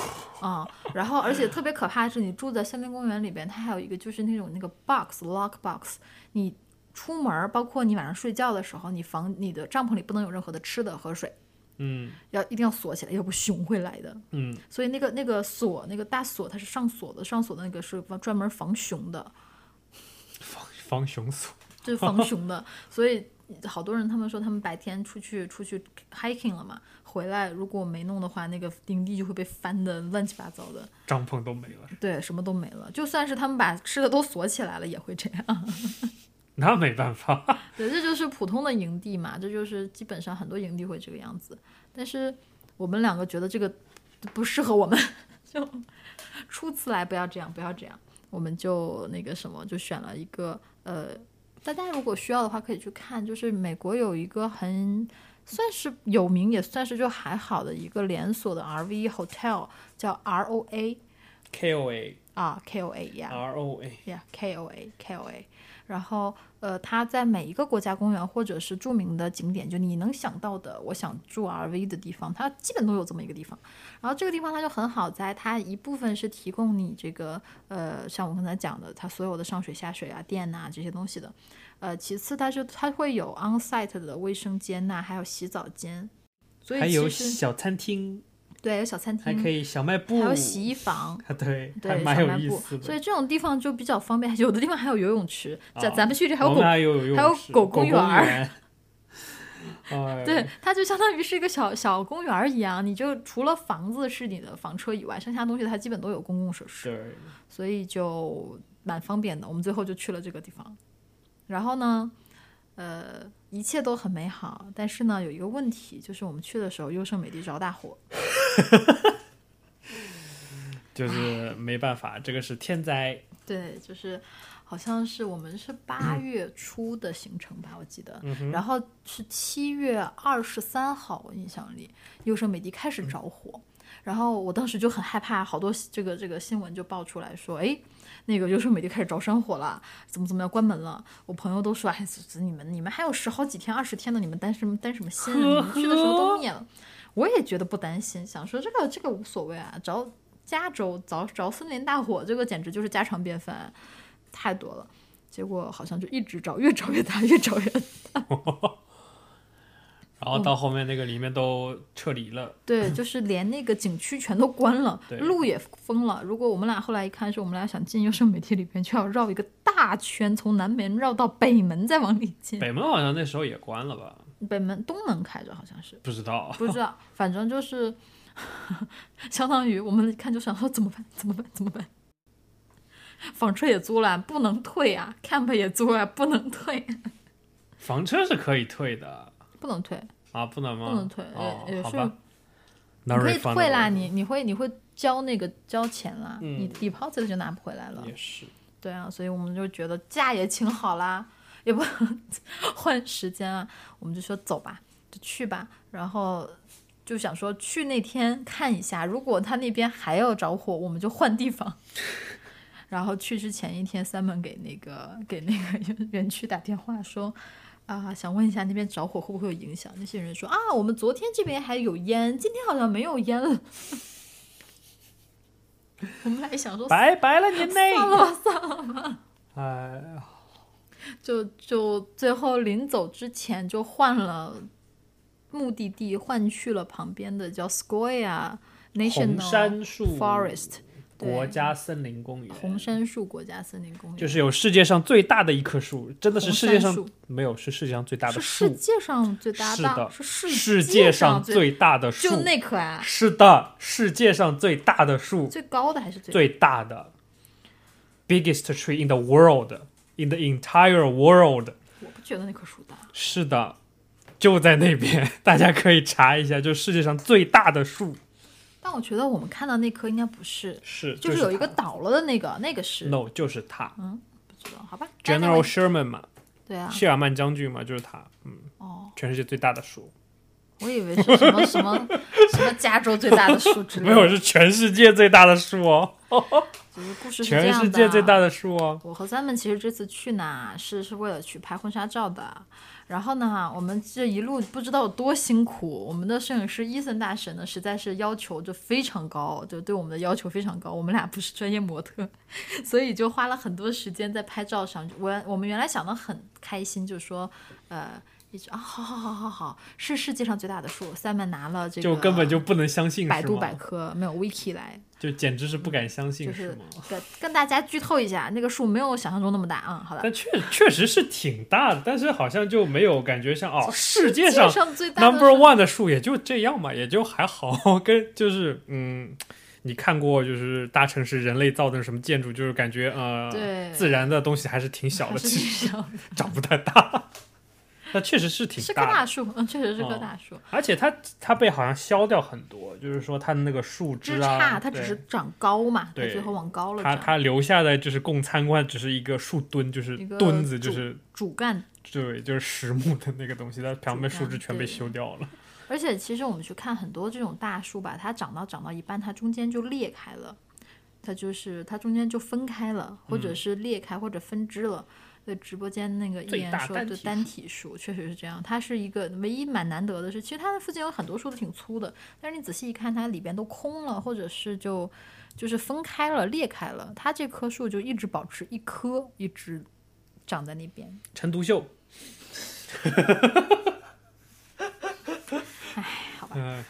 啊、然后而且特别可怕的是，你住在森林公园里边，它还有一个就是那种那个 box lock box，你出门儿，包括你晚上睡觉的时候，你房你的帐篷里不能有任何的吃的和水，嗯要一定要锁起来，要不熊会来的。嗯，所以那个那个锁，那个大锁它是上锁的，上锁的那个是专门防熊的。防熊锁。就是 防熊的，所以好多人他们说他们白天出去出去 hiking 了嘛，回来如果没弄的话，那个营地就会被翻的乱七八糟的，帐篷都没了，对，什么都没了。就算是他们把吃的都锁起来了，也会这样。那没办法。对，这就是普通的营地嘛，这就是基本上很多营地会这个样子。但是我们两个觉得这个不适合我们，就初次来不要这样，不要这样。我们就那个什么，就选了一个呃，大家如果需要的话可以去看，就是美国有一个很算是有名，也算是就还好的一个连锁的 RV hotel，叫 ROA K O A 啊，KOA 然后，呃，它在每一个国家公园或者是著名的景点，就你能想到的，我想住 RV 的地方，它基本都有这么一个地方。然后这个地方它就很好在，它一部分是提供你这个，呃，像我刚才讲的，它所有的上水下水啊、电呐、这些东西的。呃，其次它是它会有 on-site 的卫生间呐、还有洗澡间。所以还有小餐厅，对，有小餐厅，还可以小卖部，还有洗衣房。啊，对，还有小卖部 意思的。所以这种地方就比较方便，有的地方还有游泳池，咱、啊咱们去这还有狗还有还有狗公公园 对，它就相当于是一个小小公园一样，你就除了房子是你的房车以外，剩下东西它基本都有公共设施，对，所以就蛮方便的。我们最后就去了这个地方，然后呢，呃，一切都很美好，但是呢，有一个问题，就是我们去的时候优胜美地着大火，就是没办法，这个是天灾。对，就是好像是我们是八月初的行程吧，我记得，嗯然后是七月二十三号，我印象里优胜美地开始着火，然后我当时就很害怕，好多这个这个新闻就爆出来说，哎，那个优胜美地开始着山火了，怎么怎么样关门了。我朋友都说，哎，这你们你们还有十好几天、二十天呢，你们担什么担什么心？你们去的时候都灭了。我也觉得不担心，想说这个这个无所谓啊，着加州着着森林大火，这个简直就是家常便饭，太多了。结果好像就一直着，越着越大，越着越大。然后到后面那个里面都撤离了，对，就是连那个景区全都关了，对路也封了。如果我们俩后来一看，是我们俩想进优胜美地里边，就要绕一个大圈，从南门绕到北门，再往里进。北门好像那时候也关了吧？北门东门开着，好像是不知道。不知道，反正就是 相当于我们一看就想说怎么办？怎么办？怎么办？房车也租了，不能退啊；camp 也租了，不能退，房车是可以退的不能退，啊，不能吗？不能退，哦也，也是。你可以退啦，你你会你会交那个交钱啦，嗯你 deposit 就拿不回来了。也是。对啊，所以我们就觉得假也请好啦，也不能换时间啊，我们就说走吧，就去吧。然后就想说去那天看一下，如果他那边还要着火，我们就换地方。然后去之前一天，Simon 给那个给那个 园区打电话说。啊，想问一下那边着火会不会有影响？那些人说啊，我们昨天这边还有烟，今天好像没有烟了。我们还想说，拜拜了，您嘞。算了吧，算了吧。哎呀，就就最后临走之前就换了目的地，换去了旁边的叫红 National Forest，对国家森林公园，红杉树国家森林公园，就是有世界上最大的一棵树，真的是世界上没有是世界上最大的是世树，界上最大是的是世世界界上最最大的树，就那棵啊，是的，世界上最大的树，最高的还是最最大的，biggest tree in the world，in the entire world。我不觉得那棵树大。是的，就在那边，大家可以查一下，就世界上最大的树但我觉得我们看到那棵应该不是，是，就是有一个倒了的那个，那个是 no，就是他嗯不知道，好吧 General Sherman 嘛，对啊，谢尔曼将军嘛，就是他，嗯，哦，全世界最大的树，我以为是什么什么什么加州最大的树之类的，没有，是全世界最大的树哦，就是故事是这全样的。世界最大的树哦，我和三们其实这次去呢，是是为了去拍婚纱照的。然后呢，我们这一路不知道有多辛苦，我们的摄影师伊森大神呢，实在是要求就非常高，就对我们的要求非常高。我们俩不是专业模特，所以就花了很多时间在拍照上。我我们原来想的很开心，就说呃。一直啊，好好好好好，是世界上最大的树。Simon 拿了这个，就根本就不能相信，百度百科没有 Wiki 来，就简直是不敢相信，就是是吗？跟跟大家剧透一下，那个树没有想象中那么大啊、嗯。好的，但确确实是挺大的，但是好像就没有感觉像哦，世界上上最大 number one 的树也就这样嘛，也就还好，跟就是嗯，你看过就是大城市人类造的什么建筑，就是感觉呃，对自然的东西还是挺小的，其实长不太大。那确实是挺是棵大的，大树，嗯，确实是棵哦大树。而且它它被好像削掉很多，就是说它的那个树枝枝啊，杈它只是长高嘛，它对最后往高了长。它它留下的就是供参观，只是一个树墩，就是墩子，就是主干，对，就是实木的那个东西，它旁边树枝全被修掉了。而且其实我们去看很多这种大树吧，它长到长到一半，它中间就裂开了，它就是它中间就分开了，或者是裂开或者分支了。对直播间那个一最言说，的单体就单体树确实是这样，它是一个唯一蛮难得的是，其实它的附近有很多树都挺粗的，但是你仔细一看，它里边都空了，或者是就就是分开了、裂开了。它这棵树就一直保持一棵一直长在那边。陈独秀，好吧嗯，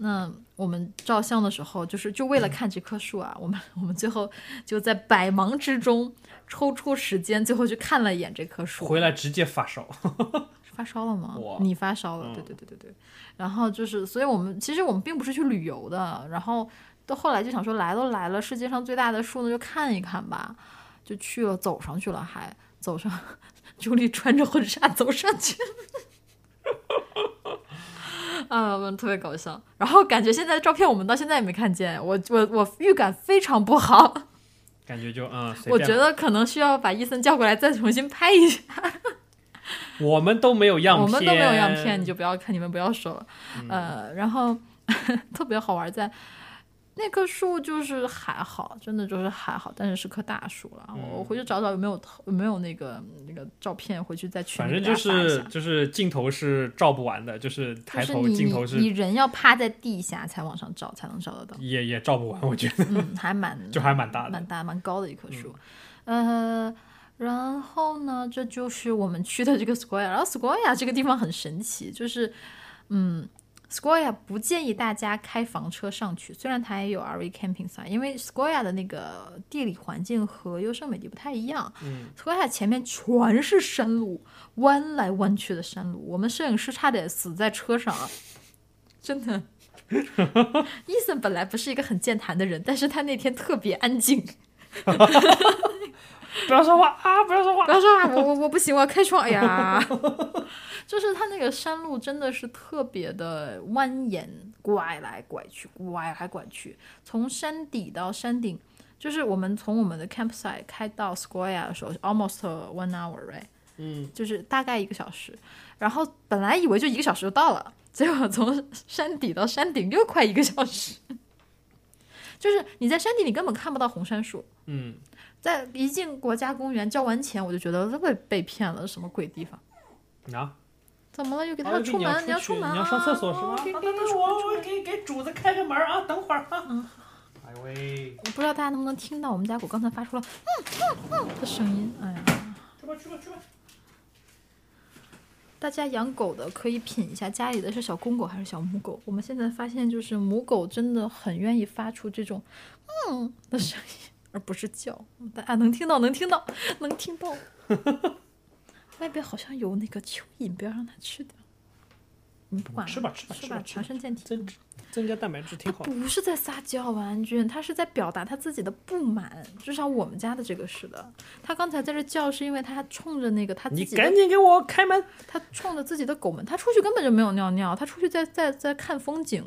那我们照相的时候，就是就为了看这棵树啊，我们我们最后就在百忙之中抽出时间，最后去看了一眼这棵树。回来直接发烧。发烧了吗？你发烧了，嗯对对对对对。然后就是，所以我们其实我们并不是去旅游的，然后到后来就想说，来都来了，世界上最大的树呢，就看一看吧，就去了，走上去了，还走上，朱莉穿着婚纱走上去。啊，我们特别搞笑。然后感觉现在的照片我们到现在也没看见，我我我预感非常不好，感觉就嗯，我觉得可能需要把伊森叫过来再重新拍一下。我们都没有样片，我们都没有样片，你就不要看，你们不要说了。嗯呃，然后 特别好玩在。那棵树就是还好，真的就是还好，但是是棵大树了。嗯我我回去找找有没有头有没有那个那个照片，回去再去反正就是就是镜头是照不完的，就是抬头镜头你你人要趴在地下才往上照，才能照得到。也也照不完，我觉得嗯，还蛮就还蛮大的。嗯蛮大蛮高的一棵树。呃，然后呢，这就是我们去的这个 Square。然后 Square 这个地方很神奇，就是嗯。Square 不建议大家开房车上去，虽然它也有 RV camping site，因为 Square 的那个地理环境和优胜美地不太一样。嗯，Square 前面全是山路，弯来弯去的山路，我们摄影师差点死在车上啊！真的。伊森本来不是一个很健谈的人，但是他那天特别安静。不要说话啊！不要说话不。要说话，我我我不行，我要开窗。哎呀，就是它那个山路真的是特别的蜿蜒，拐来拐去，拐来拐去，从山底到山顶。就是我们从我们的 campsite 开到 Square 的时候，almost one hour，right？嗯，就是大概一个小时。然后本来以为就一个小时就到了，结果从山底到山顶又快一个小时。就是你在山顶，你根本看不到红杉树。嗯，在一进国家公园交完钱，我就觉得被被骗了，什么鬼地方？啊，怎么了？又给啊他出门？你要出门啊？你要上厕所是吗？啊给我我给给主子开个门啊，等会儿啊。哎呦喂，我不知道大家能不能听到我们家狗刚才发出了嗯嗯嗯的声音。哎呀，去吧去吧去吧。大家养狗的可以品一下家里的是小公狗还是小母狗。我们现在发现，就是母狗真的很愿意发出这种嗯的声音，而不是叫。大家能听到，能听到，能听到。外边好像有那个蚯蚓，不要让它吃掉。你不管了吃吧吃吧吃吧，强身健体。增增加蛋白质挺好的。不是在撒娇，王俊，他是在表达他自己的不满。至少我们家的这个是的，他刚才在这叫，是因为他冲着那个他自己你赶紧给我开门！他冲着自己的狗门，他出去根本就没有尿尿，他出去在在在看风景，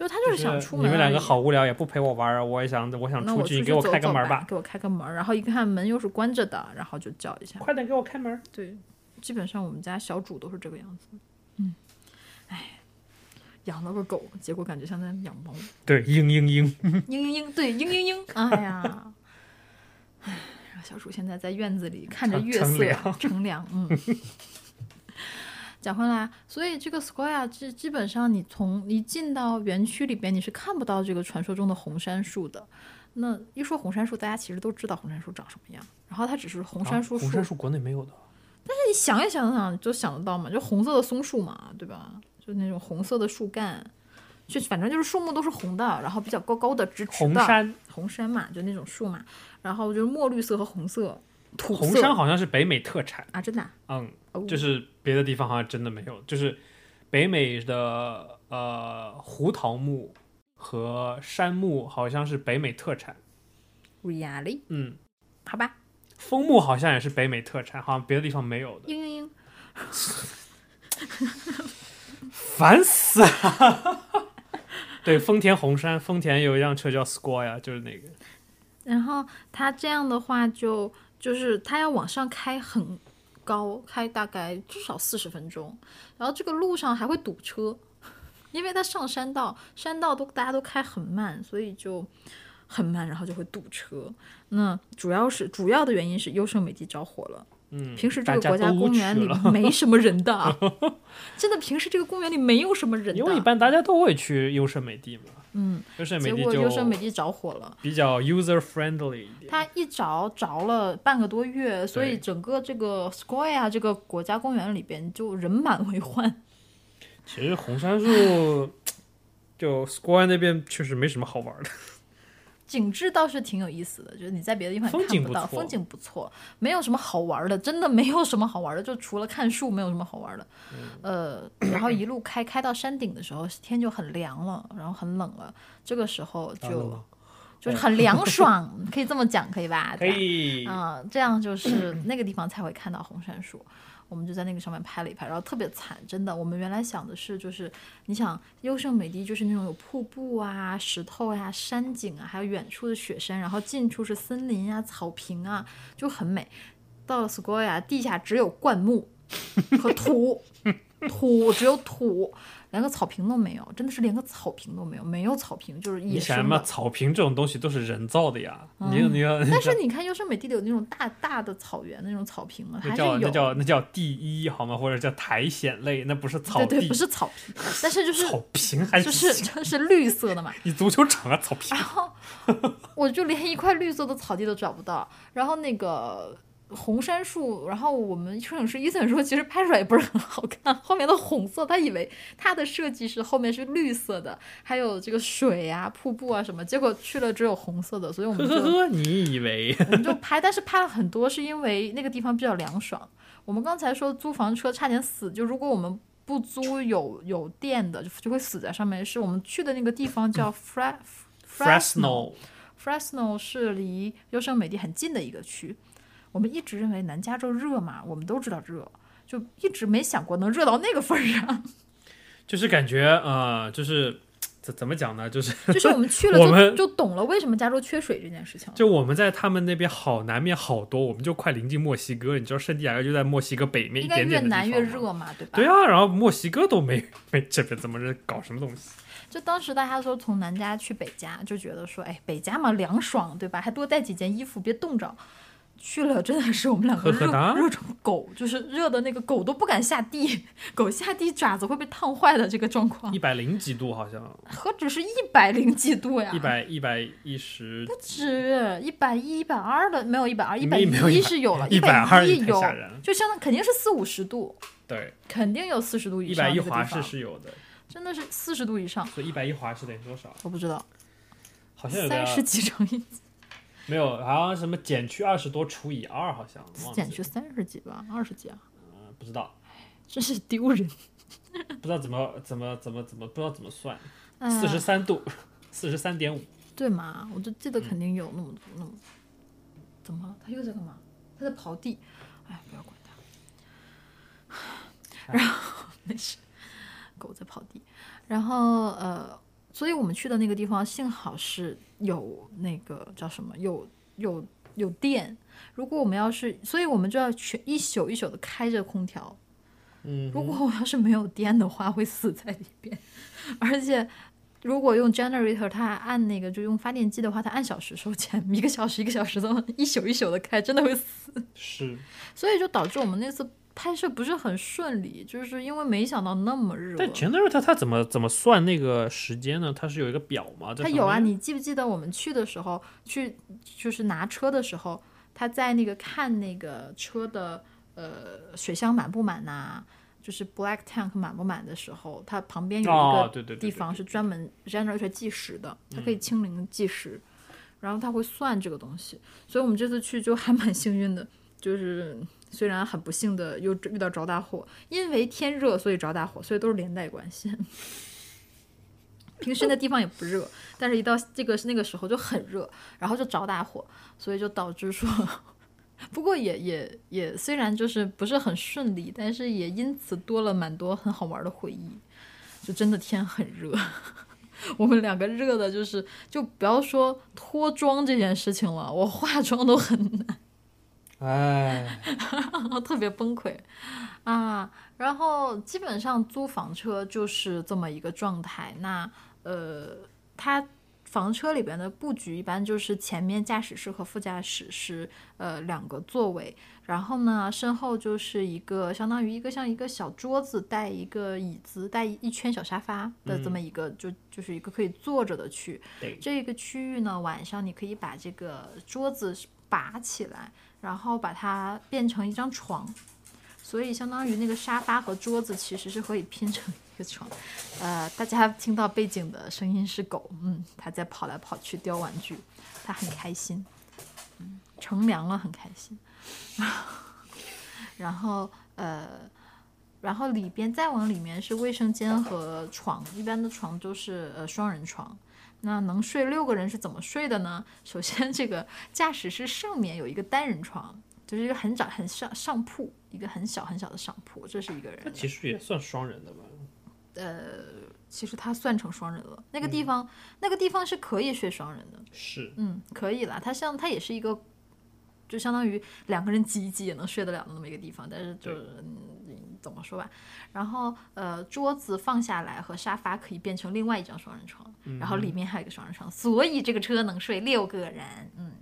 就是他就是想出门。你们两个好，无聊，也不陪我玩儿啊！我也想，我想出去，你给我开个门吧。吧给我开个门。然后一看门又是关着的，然后就叫一下。快点给我开门！对，基本上我们家小主都是这个样子。嗯，哎，养了个狗，结果感觉像在养猫。对，嘤嘤嘤。嘤嘤嘤，对，嘤嘤嘤，哎呀，哎，小主现在在院子里看着月色乘凉，嗯。讲回来，所以这个 Square 基基本上你从一进到园区里边，你是看不到这个传说中的红杉树的。那一说红杉树，大家其实都知道红杉树长什么样，然后它只是红杉树树，啊红杉树国内没有的。但是你想一想想就想得到嘛，就红色的松树嘛，对吧？就那种红色的树干，就反正就是树木都是红的，然后比较高高的、直直的。红杉，红杉嘛，就那种树嘛，然后就是墨绿色和红色土色红杉好像是北美特产。啊，真的啊、嗯，哦就是别的地方好像真的没有，就是北美的呃胡桃木和杉木好像是北美特产。really 嗯，好吧，枫木好像也是北美特产，好像别的地方没有的。嘤嘤嘤，烦死了！对，丰田红杉，丰田有一辆车叫 Squire 呀，就是那个。然后它这样的话就就是它要往上开很高，开大概至少四十分钟，然后这个路上还会堵车，因为它上山道，山道都大家都开很慢，所以就很慢，然后就会堵车。那主要是主要的原因是优胜美地着火了。嗯，平时这个国家公园里没什么人的，真的，平时这个公园里没有什么人因为一。般大家都会去优胜美地嘛，嗯，结优胜美地就果优胜美地着火了。比较 user friendly 一点。它一着着了半个多月，所以整个这个 Square 这个国家公园里边就人满为患。其实红杉树 就 Square 那边确实没什么好玩的。景致倒是挺有意思的，就是你在别的地方也看不到，景不错风景不错，没有什么好玩的，真的没有什么好玩的，就除了看树，没有什么好玩的。嗯呃，然后一路开开到山顶的时候，天就很凉了，然后很冷了，这个时候就就是很凉爽，可以这么讲，可以吧？可以，啊、这样就是那个地方才会看到红杉树。我们就在那个上面拍了一拍，然后特别惨，真的。我们原来想的是，就是你想优胜美地就是那种有瀑布啊、石头呀、山景啊，还有远处的雪山，然后近处是森林啊、草坪啊，就很美。到了 Square，地下只有灌木和土，土只有土，连个草坪都没有，真的是连个草坪都没有，没有草坪，就是你野生的。想嘛，草坪这种东西都是人造的呀。嗯你你要，但是 你看优胜美地里有那种大大的草原那种草坪嘛，还是有。那叫那叫那叫第一好吗？或者叫苔藓类，那不是草地，对对，不是草坪，但是就是草坪还就是就是 绿色的嘛。你足球场啊，草坪然后我就连一块绿色的草地都找不到，然后那个红杉树，然后我们摄影师伊森说，其实拍出来也不是很好看，后面的红色，他以为他的设计是后面是绿色的，还有这个水啊、瀑布啊什么，结果去了只有红色的，所以我们就呵呵呵，你以为？我们就拍，但是拍了很多，是因为那个地方比较凉爽。我们刚才说租房车差点死，就如果我们不租有有电的，就就会死在上面。是我们去的那个地方叫 Fre Fresno Fresno 是离优胜美地很近的一个区。我们一直认为南加州热嘛，我们都知道热，就一直没想过能热到那个份儿上。就是感觉呃，就是怎怎么讲呢？就是就是我们去了我们就就懂了为什么加州缺水这件事情。就我们在他们那边好南面好多，我们就快临近墨西哥，你知道圣地亚哥就在墨西哥北面一应该越南越。热嘛，对吧？对啊，然后墨西哥都没没这边怎么是搞什么东西？就当时大家说从南加去北加，就觉得说，哎，北加嘛凉爽，对吧？还多带几件衣服，别冻着。去了真的是我们两个热热成狗，就是热的那个狗都不敢下地，狗下地爪子会被烫坏的这个状况一。百零几度好像，何止是一百零几度呀？一百一百一十，不止一百一、一百二的，没有一百二，一百一是有了，一百二有就相当肯定是四五十度，对，肯定有四十度以上一上。百一华氏是有的，真的是四十度以上，所以一百一华氏等于多少？我不知道。好像有三十几乘以没有，好像什么减去二十多除以二，好像忘记减去三十几吧，二十几啊，嗯不知道，真是丢人。不知道怎么怎么怎么怎么不知道怎么算，嗯四十三度，四十三点五，对嘛？我就记得肯定有那么多那么，怎么了？他又在干嘛？他在刨地。哎，不要管他。然后 没事，狗在刨地。然后呃，所以我们去的那个地方幸好是有那个叫什么，有有有电。如果我们要是，所以我们就要全一宿一宿的开着空调。嗯，如果我要是没有电的话，会死在里边。而且，如果用 generator，它还按那个就用发电机的话，它按小时收钱，一个小时一个小时这么一宿一宿的开，真的会死。是所以就导致我们那次拍摄不是很顺利，就是因为没想到那么热。但 generator 它怎么怎么算那个时间呢？他是有一个表吗？在上它有啊，你记不记得我们去的时候，去就是拿车的时候，他在那个看那个车的呃水箱满不满呐、就是 black tank 满不满的时候，它旁边有一哦，个地方是专门 generator 计时的，它可以清零计时，然后它会算这个东西，所以我们这次去就还蛮幸运的，就是虽然很不幸的又遇到着大火，因为天热所以着大火，所以都是连带关系。平时那地方也不热，但是一到这个那个时候就很热，然后就着大火，所以就导致说，不过也也也虽然就是不是很顺利，但是也因此多了蛮多很好玩的回忆。就真的天很热，我们两个热的就是就不要说脱妆这件事情了，我化妆都很难。哎，特别崩溃啊！然后基本上租房车就是这么一个状态。那呃，他房车里边的布局一般就是前面驾驶室和副驾驶是呃两个座位，然后呢身后就是一个相当于一个像一个小桌子带一个椅子带一圈小沙发的这么一个、就就是一个可以坐着的区域。这个区域呢，晚上你可以把这个桌子拔起来，然后把它变成一张床，所以相当于那个沙发和桌子其实是可以拼成一个床。呃，大家听到背景的声音是狗，嗯，它在跑来跑去叼玩具，它很开心，嗯，乘凉了很开心。然后呃，然后里边再往里面是卫生间和床，一般的床都是呃双人床。那能睡六个人是怎么睡的呢？首先，这个驾驶室上面有一个单人床，就是一个很窄很上上铺，一个很小很小的上铺，这是一个人。其实也算双人的吧？呃，其实它算成双人了。那个地方，那个地方是可以睡双人的，是，嗯，可以了。它像它也是一个，就相当于两个人挤一挤也能睡得了的那么一个地方，但是就是嗯怎么说吧。然后呃，桌子放下来和沙发可以变成另外一张双人床，然后里面还有一个双人床，所以这个车能睡六个人，嗯。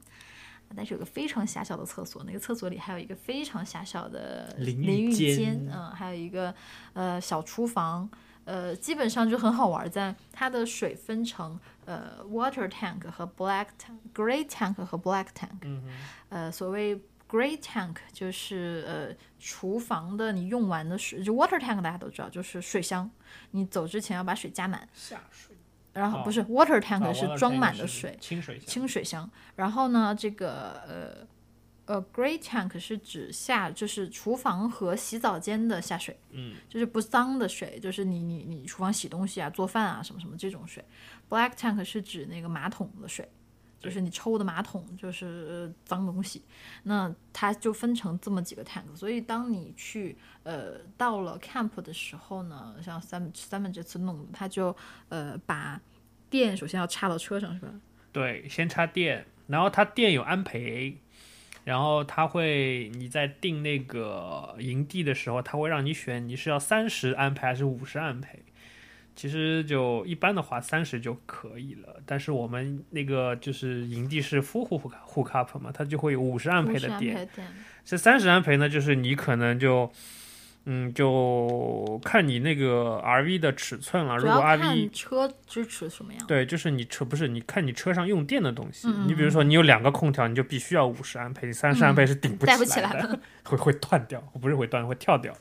但是有个非常狭小的厕所，那个厕所里还有一个非常狭小的淋浴间，嗯，还有一个呃小厨房，呃，基本上就很好玩，在它的水分成呃 water tank 和 black tank、gray tank 和 black tank。嗯呃，所谓 gray tank 就是呃厨房的你用完的水，就 water tank 大家都知道，就是水箱，你走之前要把水加满，下水，哦然后不是 water tank 啊是装满的是水，清水箱，清水箱。然后呢，这个呃呃，gray tank 是指下就是厨房和洗澡间的下水，嗯，就是不脏的水，就是你你你厨房洗东西啊、做饭啊什么什么这种水。black tank 是指那个马桶的水。就是你抽的马桶，就是呃脏东西，那它就分成这么几个 tank。所以当你去呃到了 camp 的时候呢，像 Simon Simon 这次弄的，他就呃把电首先要插到车上，是吧？对，先插电，然后它电有安培，然后他会你在定那个营地的时候，他会让你选你是要三十安培还是五十安培。其实就一般的话，三十就可以了。但是我们那个就是营地是 full hook hook up 嘛，它就会有五十安培的电，这三十安培呢，就是你可能就，嗯，就看你那个 RV 的尺寸了。如果 RV 看车支持什么样。对，就是你车不是你看你车上用电的东西，你比如说你有两个空调，你就必须要五十安培，三十安培是顶不起起来的，来的。会会断掉，不是会断，会跳掉。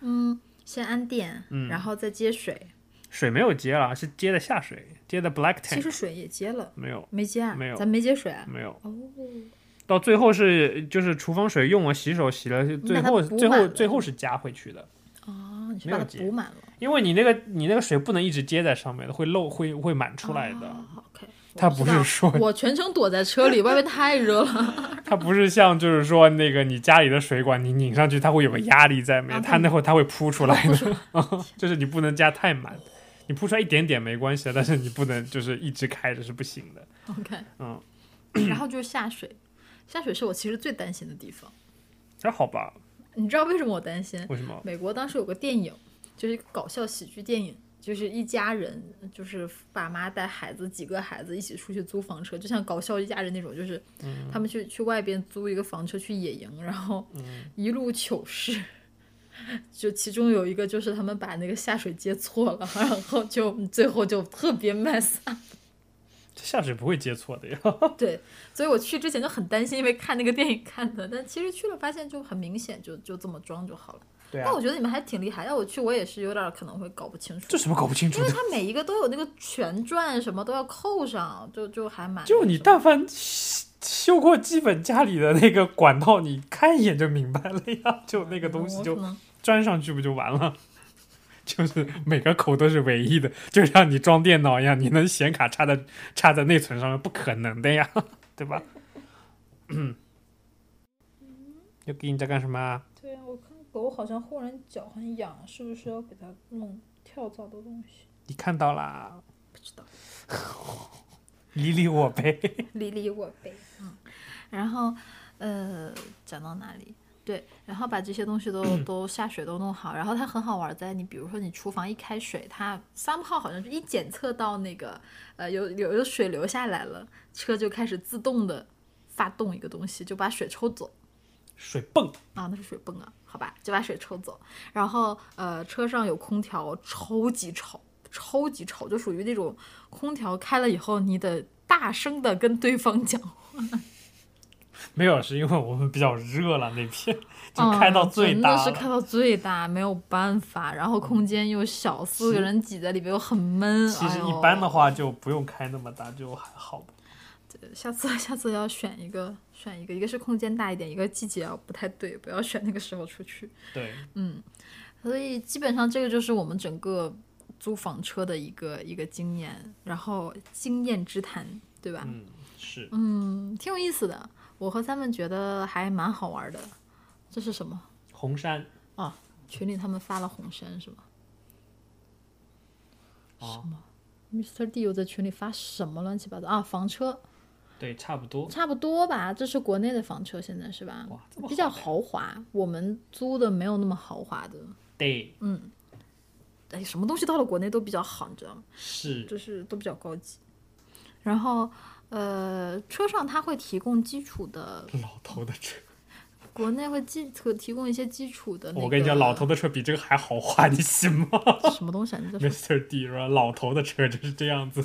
嗯，先安电，嗯然后再接水，水没有接了，是接的下水，接的 black tank，其实水也接了，没有没接啊？没有咱没接水啊？没有。哦，到最后是就是厨房水用了，洗手洗了，最后最后最后是加回去的，哦，你是把它补满了因为你那个你那个水不能一直接在上面的，会漏会会满出来的。哦 OK，它我知道不是说我全程躲在车里，外面太热了。它不是像就是说那个你家里的水管你拧上去，它会有个压力在面，啊它那会它会扑出来的，就是你不能加太满，你扑出来一点点没关系的，但是你不能就是一直开着是不行的。OK，嗯，然后就是下水，下水是我其实最担心的地方。还好吧？你知道为什么我担心？为什么？美国当时有个电影，就是一个搞笑喜剧电影，就是一家人，就是爸妈带孩子几个孩子一起出去租房车，就像搞笑一家人那种，就是他们去去外边租一个房车去野营，然后一路糗事。就其中有一个就是他们把那个下水接错了，然后就最后就特别 mess up。下水不会接错的呀。对，所以我去之前就很担心，因为看那个电影看的，但其实去了发现就很明显，就就这么装就好了。对啊但我，觉得你们还挺厉害，要我去我也是有点可能会搞不清楚。这什么搞不清楚？因为它每一个都有那个旋转，什么都要扣上，就就还蛮就你但凡修修过基本家里的那个管道，你看一眼就明白了呀。就那个东西就我可能装上去不就完了？就是每个口都是唯一的，就像你装电脑一样，你能显卡插在插在内存上面，不可能的呀，对吧？嗯，又给你在干什么啊？对啊，我看狗好像忽然脚很痒，是不是要给它弄跳蚤的东西？你看到啦，不知道，理理我呗。理理我呗。嗯，然后呃，讲到哪里？对，然后把这些东西都都下水都弄好，然后它很好玩在你比如说你厨房一开水，它三号好像就一检测到那个呃有有有水流下来了，车就开始自动的发动一个东西，就把水抽走。水泵，啊，那是水泵啊，好吧，就把水抽走。然后呃，车上有空调，超级吵，超级吵，就属于那种空调开了以后，你得大声的跟对方讲话，没有，是因为我们比较热了那片，就开到最大嗯、真的是。开到最大，没有办法。然后空间又小，四个人挤在里面又很闷。其实一般的话就不用开那么大，就还好吧。下次 下次要选一个，选一个，一个是空间大一点，一个季节要不太对，不要选那个时候出去。对，嗯所以基本上这个就是我们整个租房车的一个一个经验，然后经验之谈，对吧？嗯，是嗯，挺有意思的。我和他们觉得还蛮好玩的。这是什么？红杉啊群里他们发了红杉是吗哦，？Mr. D 又在群里发什么乱七八糟啊？房车对，差不多。差不多吧？这是国内的房车，现在是吧？哇，比较豪华，我们租的没有那么豪华的。对，嗯哎，什么东西到了国内都比较好，你知道吗？是就是都比较高级。然后，呃，车上它会提供基础的，老头的车。国内会基可提供一些基础的、那个。我跟你讲，老头的车比这个还豪华，你信吗什么东西啊？你在说？Mr. D 说老头的车就是这样子。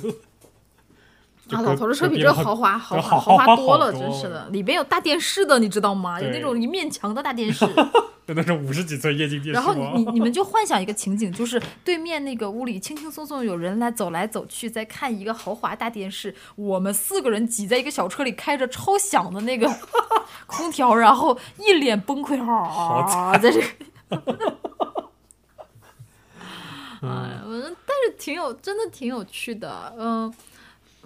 啊，老头的车比这隔壁老豪华豪华豪豪华多了，真是的。里边有大电视的，你知道吗？有那种一面墙的大电视。真的是五十几寸液晶电视然后你你？你们就幻想一个情景，就是对面那个屋里轻轻松松有人来走来走去，在看一个豪华大电视，我们四个人挤在一个小车里，开着超响的那个 空调，然后一脸崩溃，啊，在这个。哎，我但是挺有，真的挺有趣的，嗯。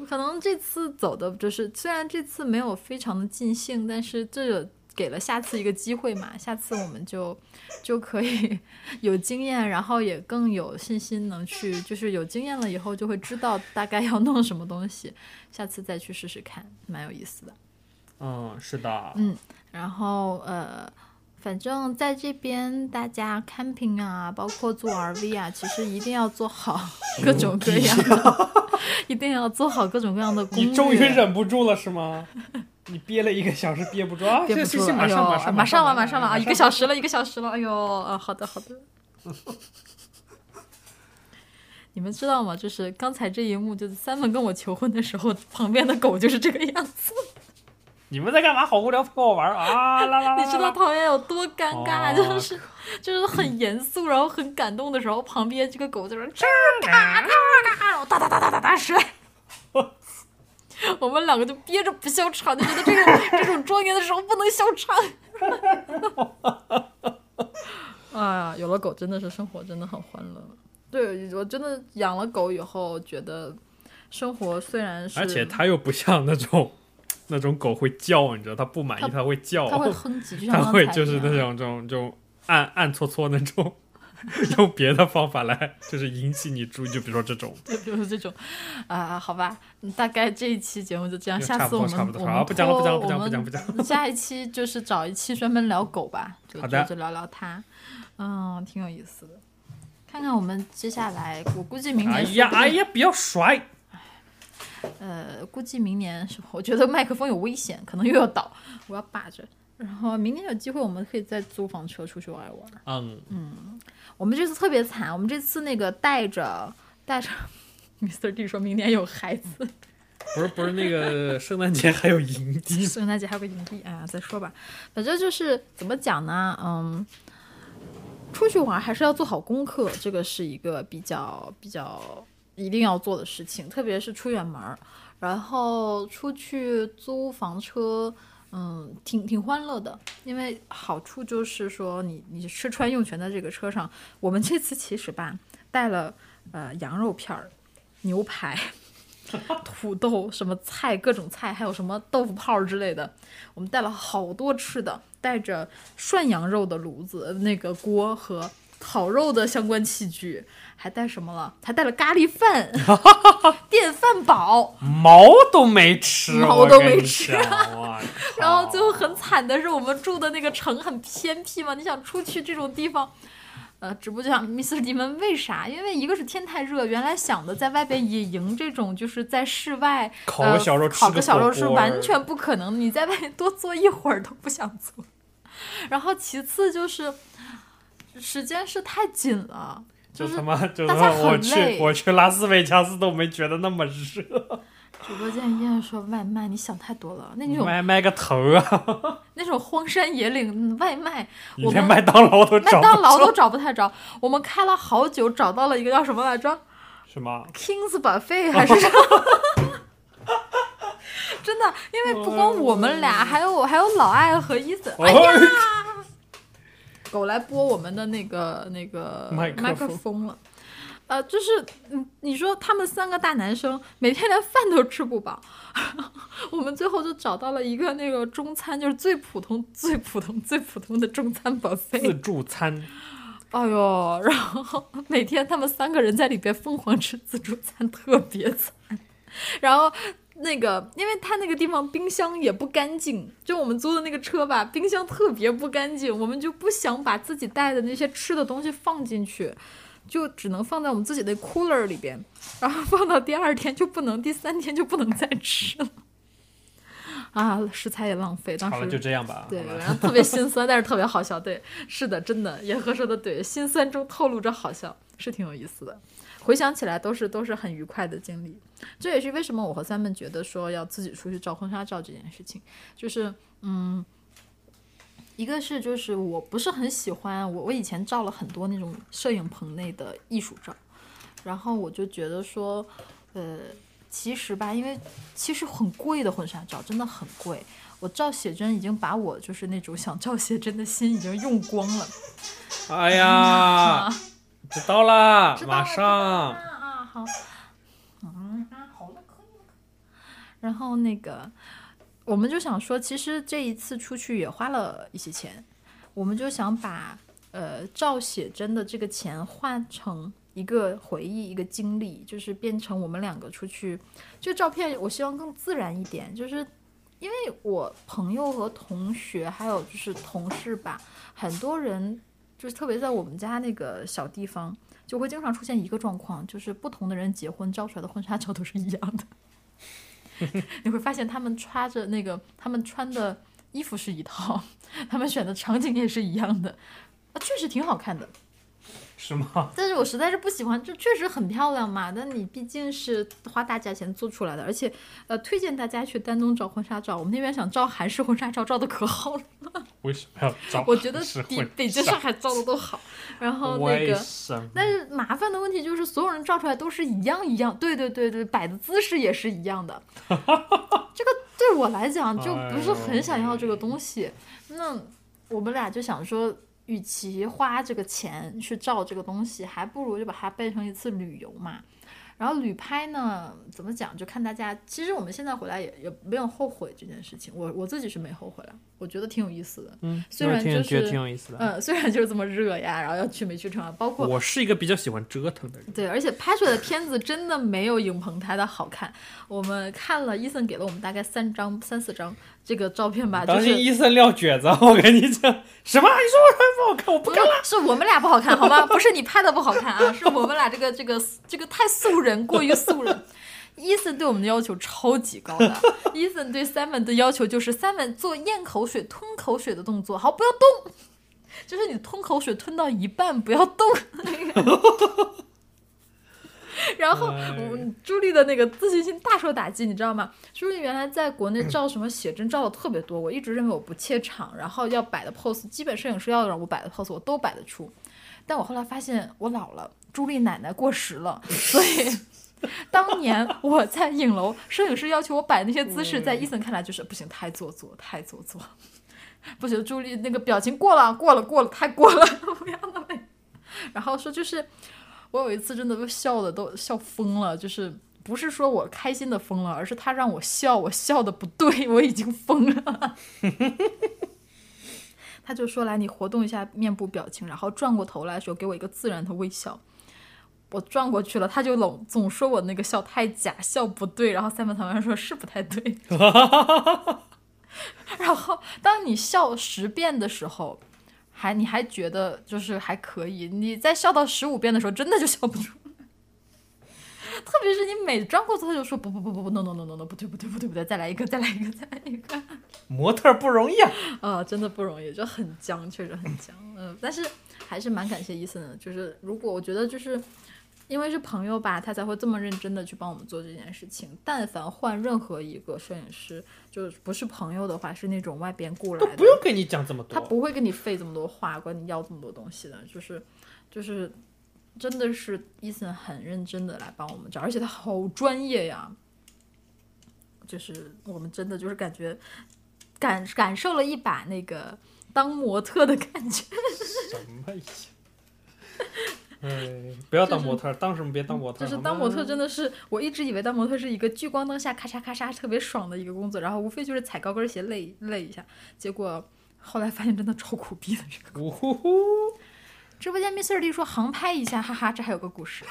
可能这次走的就是，虽然这次没有非常的尽兴，但是这给了下次一个机会嘛。下次我们就就可以有经验，然后也更有信心能去，就是有经验了以后就会知道大概要弄什么东西，下次再去试试看，蛮有意思的。嗯，是的。嗯然后呃，反正在这边大家 camping 啊，包括做 RV 啊，其实一定要做好各种各样的，一定要做好各种各样的攻略。你终于忍不住了是吗？你憋了一个小时憋不住啊！马上马上马上了，马上了啊！一个小时了，一个小时了，哎呦，啊，好的好的。你们知道吗？就是刚才这一幕，就是三文跟我求婚的时候，旁边的狗就是这个样子。你们在干嘛？好无聊，陪我玩啊！啦啦啦啦 你知道旁边有多尴尬，哦就是就是很严肃，然后很感动的时候，旁边这个狗在那吱嘎嘎嘎，然后哒哒哒哒哒哒摔。我们两个就憋着不笑场，就觉得这种这种庄严的时候不能笑场。哎呀，有了狗真的是生活真的很欢乐。对我真的养了狗以后，觉得生活虽然是，而且它又不像那种那种狗会叫，你知道，它不满意它它会叫，它会 哼唧，就像它会就是那种这种这种暗暗搓搓那种，用别的方法来就是引起你注意，就比如说这种，对，就是这种，啊、好吧，嗯大概这一期节目就这样，下次我们差不多们不讲了不讲了不讲了我们不讲不讲下一期就是找一期专门聊狗吧，就就就聊聊它，嗯，挺有意思的。看看我们接下来，我估计明哎年哎呀哎呀，不要甩，呃，估计明年是，我觉得麦克风有危险，可能又要倒，我要把着。然后明年有机会，我们可以再租房车出去玩一玩。嗯，我们这次特别惨，我们这次那个带着带着，Mr. D 说明年有孩子，不是不是那个圣诞节还有营 地，圣诞节还有个营地，哎呀，再说吧。反正就是怎么讲呢，嗯，出去玩还是要做好功课，这个是一个比较比较一定要做的事情，特别是出远门儿，然后出去租房车。嗯，挺挺欢乐的，因为好处就是说你你吃穿用全在这个车上。我们这次其实吧带了呃羊肉片儿、牛排、土豆、什么菜各种菜，还有什么豆腐泡之类的，我们带了好多吃的，带着涮羊肉的炉子、那个锅和烤肉的相关器具，还带什么了？还带了咖喱饭、电饭煲。毛都没吃，毛都没吃然后最后很惨的是，我们住的那个城很偏僻嘛，你想出去这种地方，呃，直播就想 Mr. 你们为啥？因为一个是天太热，原来想的在外边野营这种，就是在室外烤个小肉烤个小肉是完全不可能，你在外面多坐一会儿都不想坐。然后其次就是时间是太紧了，就是他妈就是我去累我去拉斯维加斯都没觉得那么热，直播间依然说外卖，你想太多了。那种外卖个头啊！那种荒山野岭嗯外卖，我们连麦当劳都麦找不着当劳都找不太着。我们开了好久，找到了一个叫什么来着什么？？Kings Buffet 还是什么？真的，因为不光我们俩，还有我，还有老艾和伊森。哎呀，狗来拨我们的那个那个麦克风了。呃，就是嗯，你说他们三个大男生每天连饭都吃不饱，我们最后就找到了一个那个中餐，就是最普通、最普通、最普通的中餐 buffet。自助餐，哎呦，然后每天他们三个人在里边疯狂吃自助餐，特别惨。然后那个，因为他那个地方冰箱也不干净，就我们租的那个车吧，冰箱特别不干净，我们就不想把自己带的那些吃的东西放进去。就只能放在我们自己的 cooler 里边，然后放到第二天就不能，第三天就不能再吃了。啊，食材也浪费，当好了，就时这样吧。对，然后特别心酸，但是特别好笑。对，是的，真的，严和说的对，心酸中透露着好笑，是挺有意思的。回想起来都是都是很愉快的经历，这也是为什么我和三们觉得说要自己出去照婚纱照这件事情，就是嗯，一个是就是我不是很喜欢我我以前照了很多那种摄影棚内的艺术照，然后我就觉得说，呃，其实吧，因为其实很贵的婚纱照真的很贵，我照写真已经把我就是那种想照写真的心已经用光了。哎呀，知道啦马上。啊啊好，嗯啊好了可以了。然后那个，我们就想说，其实这一次出去也花了一些钱，我们就想把呃照写真的这个钱换成一个回忆，一个经历，就是变成我们两个出去，这个照片我希望更自然一点，就是。因为我朋友和同学，还有就是同事吧，很多人就是特别在我们家那个小地方，就会经常出现一个状况，就是不同的人结婚照出来的婚纱照都是一样的。你会发现他们穿着那个，他们穿的衣服是一套，他们选的场景也是一样的，啊，确实挺好看的。是吗？但是我实在是不喜欢，就确实很漂亮嘛。但你毕竟是花大价钱做出来的，而且呃，推荐大家去丹东找婚纱照。我们那边想照韩式婚纱照，照的可好了。为什么要照？我觉得比北京、上海照的都好。然后那个，但是麻烦的问题就是所有人照出来都是一样一样。对对对对，摆的姿势也是一样的。这个对我来讲就不是很想要这个东西。那我们俩就想说。与其花这个钱去照这个东西，还不如就把它变成一次旅游嘛。然后旅拍呢，怎么讲？就看大家。其实我们现在回来也也没有后悔这件事情。我我自己是没后悔了，我觉得挺有意思的。嗯，虽然就是觉得挺有意思的。嗯，虽然就是这么热呀，然后要去没去成啊。包括我是一个比较喜欢折腾的人。对，而且拍出来的片子真的没有影棚拍的好看。我们看了，伊森给了我们大概三张、三四张。这个照片吧，当心伊森撂蹶子！我跟你讲，什么？你说我拍不好看？我不看了。是我们俩不好看，好吗？不是你拍的不好看啊，是我们俩这个这个这个太素人，过于素人。伊森对我们的要求超级高的，伊森对 Simon 的要求就是 Simon 做咽口水、吞口水的动作，好，不要动，就是你吞口水吞到一半不要动。然后，朱莉的那个自信心大受打击，你知道吗？朱莉原来在国内照什么写真照的特别多，我一直认为我不怯场，然后要摆的 pose，基本摄影师要让我摆的 pose 我都摆得出。但我后来发现我老了，朱莉奶奶过时了，所以当年我在影楼，摄影师要求我摆那些姿势，在伊森看来就是不行，太做作，太做作，不行，朱莉那个表情过了，过了，过了，太过了，不要那么。然后说就是。我有一次真的都笑的都笑疯了，就是不是说我开心的疯了，而是他让我笑，我笑的不对，我已经疯了。他就说来，你活动一下面部表情，然后转过头来说给我一个自然的微笑。我转过去了，他就总总说我那个笑太假，笑不对。然后三本堂员说是不太对。然后当你笑十遍的时候。还你还觉得就是还可以，你在笑到十五遍的时候，真的就笑不出来。特别是你每转过头，他就说不不不不不，no no no no no，不对不对不对不对，再来一个再来一个再来一个。模特不容易啊，啊，真的不容易，就很僵，确实很僵。嗯，但是还是蛮感谢伊森的，就是如果我觉得就是。因为是朋友吧，他才会这么认真的去帮我们做这件事情。但凡换任何一个摄影师，就是不是朋友的话，是那种外边雇来的，不用跟你讲这么多，他不会跟你费这么多话，管你要这么多东西的。就是，就是，真的是伊森很认真的来帮我们找，而且他好专业呀。就是我们真的就是感觉感感受了一把那个当模特的感觉。什么呀？哎，不要当模特，当什么别当模特。就是当模特真的是，我一直以为当模特是一个聚光灯下咔嚓咔嚓特别爽的一个工作，然后无非就是踩高跟鞋累累一下，结果后来发现真的超苦逼的这个。呜呼呼！直播间 Mr. D 说航拍一下，哈哈，这还有个故事。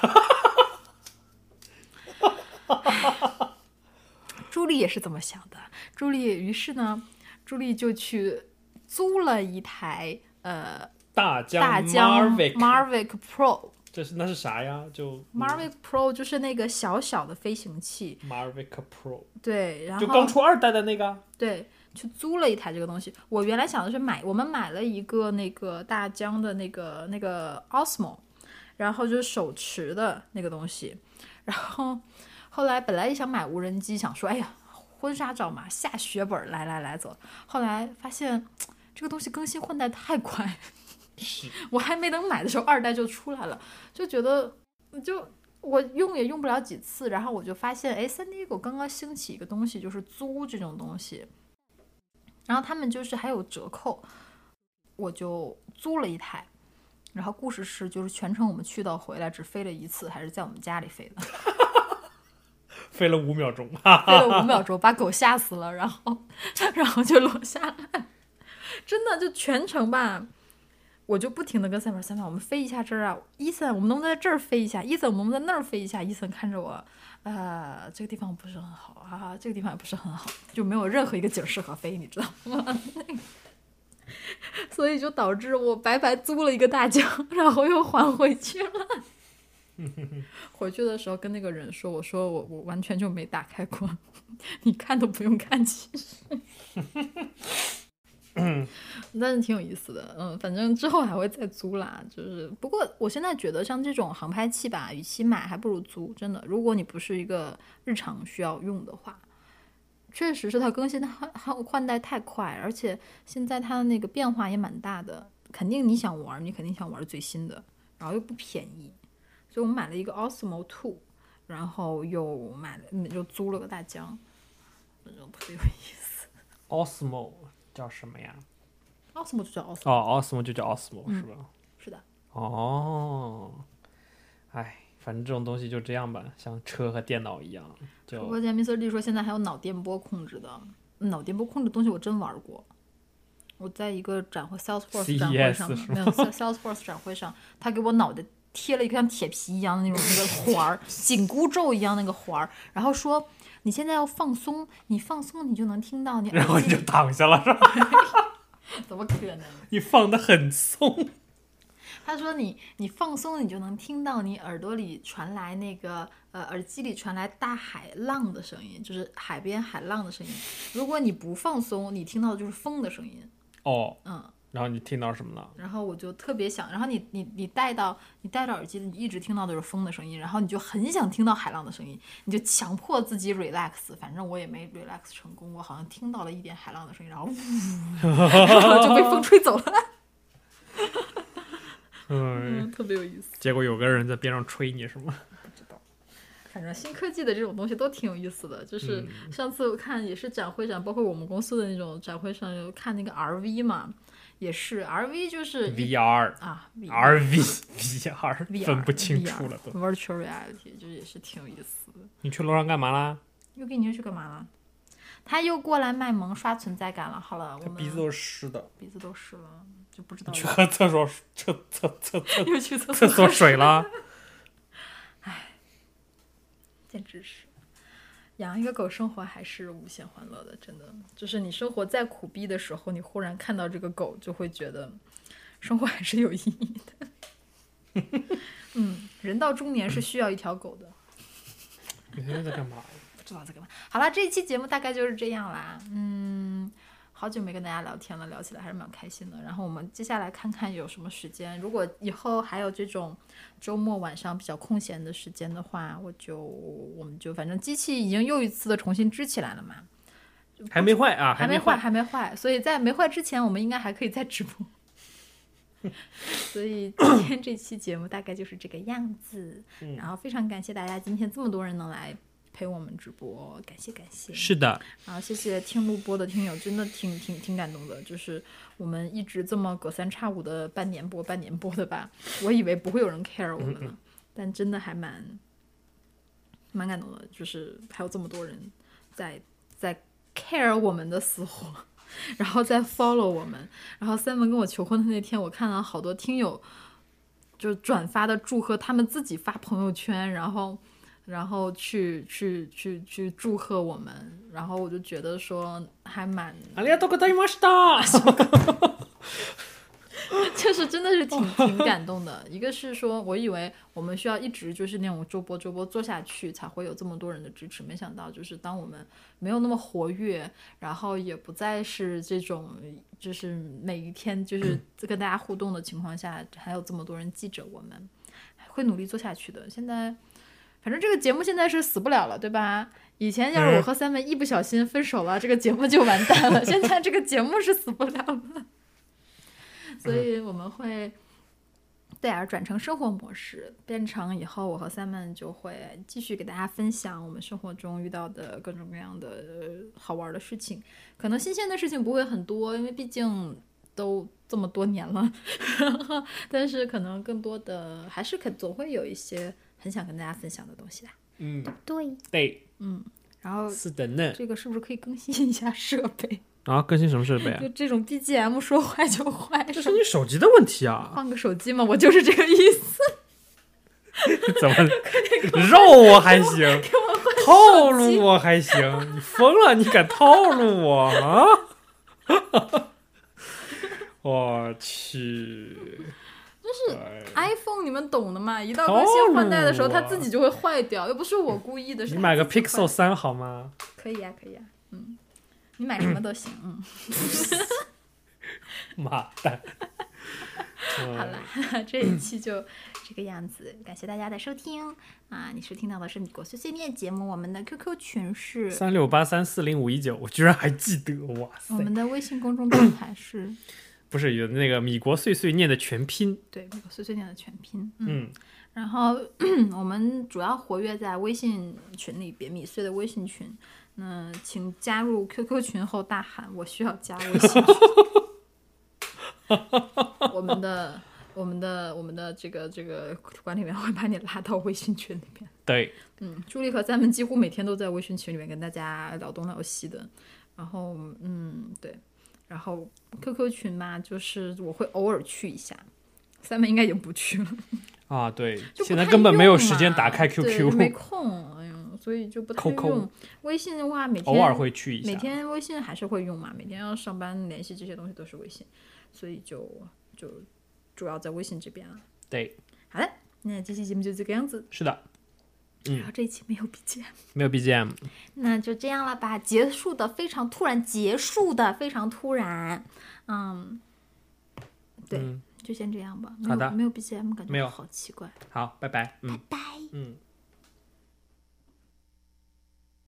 朱莉也是这么想的，朱莉于是呢，朱莉就去租了一台呃。大疆大疆，Marvic Pro，这是那是啥呀？就 Marvic Pro 就是那个小小的飞行器。，Marvic Pro，对，然后就刚出二代的那个。对，去租了一台这个东西。我原来想的是买，我们买了一个那个大疆的那个那个 Osmo，然后就是手持的那个东西。然后后来本来也想买无人机，想说哎呀，婚纱照嘛，下血本，来来来走。后来发现这个东西更新换代太快。我还没等买的时候，二代就出来了，就觉得就我用也用不了几次，然后我就发现，哎，三 D 狗刚刚兴起一个东西，就是租这种东西，然后他们就是还有折扣，我就租了一台，然后故事是就是全程我们去到回来只飞了一次，还是在我们家里飞的，飞了五秒钟，飞了五秒钟，把狗吓死了，然后然后就落下来，真的就全程吧。我就不停的跟三毛三毛，我们飞一下这儿啊，伊森，我们能不能在这儿飞一下？伊森，我们能不能在那儿飞一下？伊森看着我，呃，这个地方不是很好啊，这个地方也不是很好，就没有任何一个景适合飞，你知道吗？所以就导致我白白租了一个大疆，然后又还回去了。回去的时候跟那个人说，我说我我完全就没打开过，你看都不用看，其实。嗯 但是挺有意思的，嗯，反正之后还会再租啦。就是，不过我现在觉得像这种航拍器吧，与其买还不如租。真的，如果你不是一个日常需要用的话，确实是它更新的换换换代太快，而且现在它的那个变化也蛮大的。肯定你想玩，你肯定想玩最新的，然后又不便宜，所以我们买了一个 Osmo Two，然后又买了又租了个大疆，反正特别有意思。Osmo 叫什么呀？Osmo 就叫 Osmo，、哦，Osmo 就叫 Osmo、嗯是吧？是的。哦，哎，反正这种东西就这样吧，像车和电脑一样，不就我见 Mr. D 说现在还有脑电波控制的，脑电波控制东西我真玩过。我在一个展会 Salesforce 展会上，没有 Sal- Salesforce 展会上，他给我脑袋贴了一个像铁皮一样的那种那个环儿，紧箍咒一样那个环儿，然后说你现在要放松，你放松你就能听到你然后你就躺下了是吧？怎么可能？你放的很松，他说你你放松，你就能听到你耳朵里传来那个呃耳机里传来大海浪的声音，就是海边海浪的声音。如果你不放松，你听到的就是风的声音。哦，嗯，然后你听到什么了？然后我就特别想，然后你你你戴到你戴着耳机，你一直听到的是风的声音，然后你就很想听到海浪的声音，你就强迫自己 relax。反正我也没 relax 成功，我好像听到了一点海浪的声音，然后呜，然后就被风吹走了。嗯，嗯，特别有意思。结果有个人在边上吹你是吗？不知道，反正新科技的这种东西都挺有意思的。就是上次我看也是展会上，包括我们公司的那种展会上，有看那个 RV 嘛，也是 RV 就是 VR、啊 RV、VR VR 分不清楚了都。virtual reality 就是也是挺有意思的。你去楼上干嘛啦？又给你又去干嘛啦？他又过来卖萌刷存在感了。好了，我们鼻子都是湿的，鼻子都湿了，就不知道去喝厕所厕厕厕厕 又去厕厕所水了。简直是养一个狗，生活还是无限欢乐的，真的。就是你生活再苦逼的时候，你忽然看到这个狗，就会觉得生活还是有意义的。嗯，人到中年是需要一条狗的。你现在在干嘛？不知道在干嘛。好了，这一期节目大概就是这样啦。嗯，好久没跟大家聊天了，聊起来还是蛮开心的。然后我们接下来看看有什么时间，如果以后还有这种周末晚上比较空闲的时间的话，我就我们就反正机器已经又一次的重新支起来了嘛，还没坏啊，还没还坏，。还没坏，所以在没坏之前，我们应该还可以再直播。所以今天这期节目大概就是这个样子，嗯然后非常感谢大家今天这么多人能来陪我们直播，感谢感谢。是的，然后谢谢听录播的听友，真的挺挺挺感动的。就是我们一直这么隔三差五的半年播半年播的吧，我以为不会有人 care 我们嗯呢，但真的还蛮蛮感动的。就是还有这么多人在在 care 我们的死活，然后在 follow 我们。然后 Simon 跟我求婚的那天，我看到好多听友就转发的祝贺，他们自己发朋友圈，然后。然后去去去去祝贺我们，然后我就觉得说还蛮，ありがとうございました。就是真的是挺挺感动的。一个是说我以为我们需要一直就是那种周播周播做下去，才会有这么多人的支持，没想到就是当我们没有那么活跃，然后也不再是这种就是每一天就是跟大家互动的情况下，还有这么多人记着我们，会努力做下去的。现在。 反正这个节目现在是死不了了，对吧？以前要是我和三妹一不小心分手了，这个节目就完蛋了。现在这个节目是死不了了，所以我们会对啊转成生活模式，变成以后我和三妹就会继续给大家分享我们生活中遇到的各种各样的呃好玩的事情。可能新鲜的事情不会很多，因为毕竟都这么多年了，但是可能更多的还是可总会有一些。很想跟大家分享的东西啦。嗯，对，对，嗯，然后是的呢。这个是不是可以更新一下设备？啊更新什么设备啊 就？这种 BGM 说坏就坏，这是你手机的问题啊！换个手机嘛，我就是这个意思。怎么 肉我还行，套路我还行？你疯了？你敢套路我啊？我去！就是哎 iPhone 你们懂的嘛，一到更新换代的时候，它自己就会坏掉，又不是我故意的。是你买个 Pixel 三好吗？可以啊、可以啊、嗯，你买什么都行，嗯。妈蛋。好了，这一期就这个样子，感谢大家的收听啊！你收听到的是米国碎碎念节目，我们的 QQ 群是三六八三四零五一九，我居然还记得，哇塞！我们的微信公众平台是，不是有那个米国碎碎念的全拼？对，米国碎碎念的全拼。嗯，然后 我们主要活跃在微信群里边，米碎的微信群。那请加入 QQ 群后大喊“我需要加微信群”。我们的、我们的、我们的这个这个管理员会把你拉到微信群里面。对，嗯，朱莉和咱们几乎每天都在微信群里面跟大家聊东聊西的。然后，嗯，对，然后 QQ 群嘛，就是我会偶尔去一下，三妹应该也不去了。啊，对，就现在根本没有时间打开 QQ，没空，哎呀，所以就不太用。微信的话，每天偶尔会去一下每。天微信还是会用嘛，每天要上班联系这些东西都是微信，所以就就主要在微信这边了。对，好的，那这期节目就这个样子，是的，嗯然后这一期没有 BGM，没有 BGM。那就这样了吧，结束的非常突然，结束的非常突然，嗯，对，嗯就先这样吧。没好的有没有 BGM，感觉没有好奇怪。好，拜拜。嗯拜。嗯。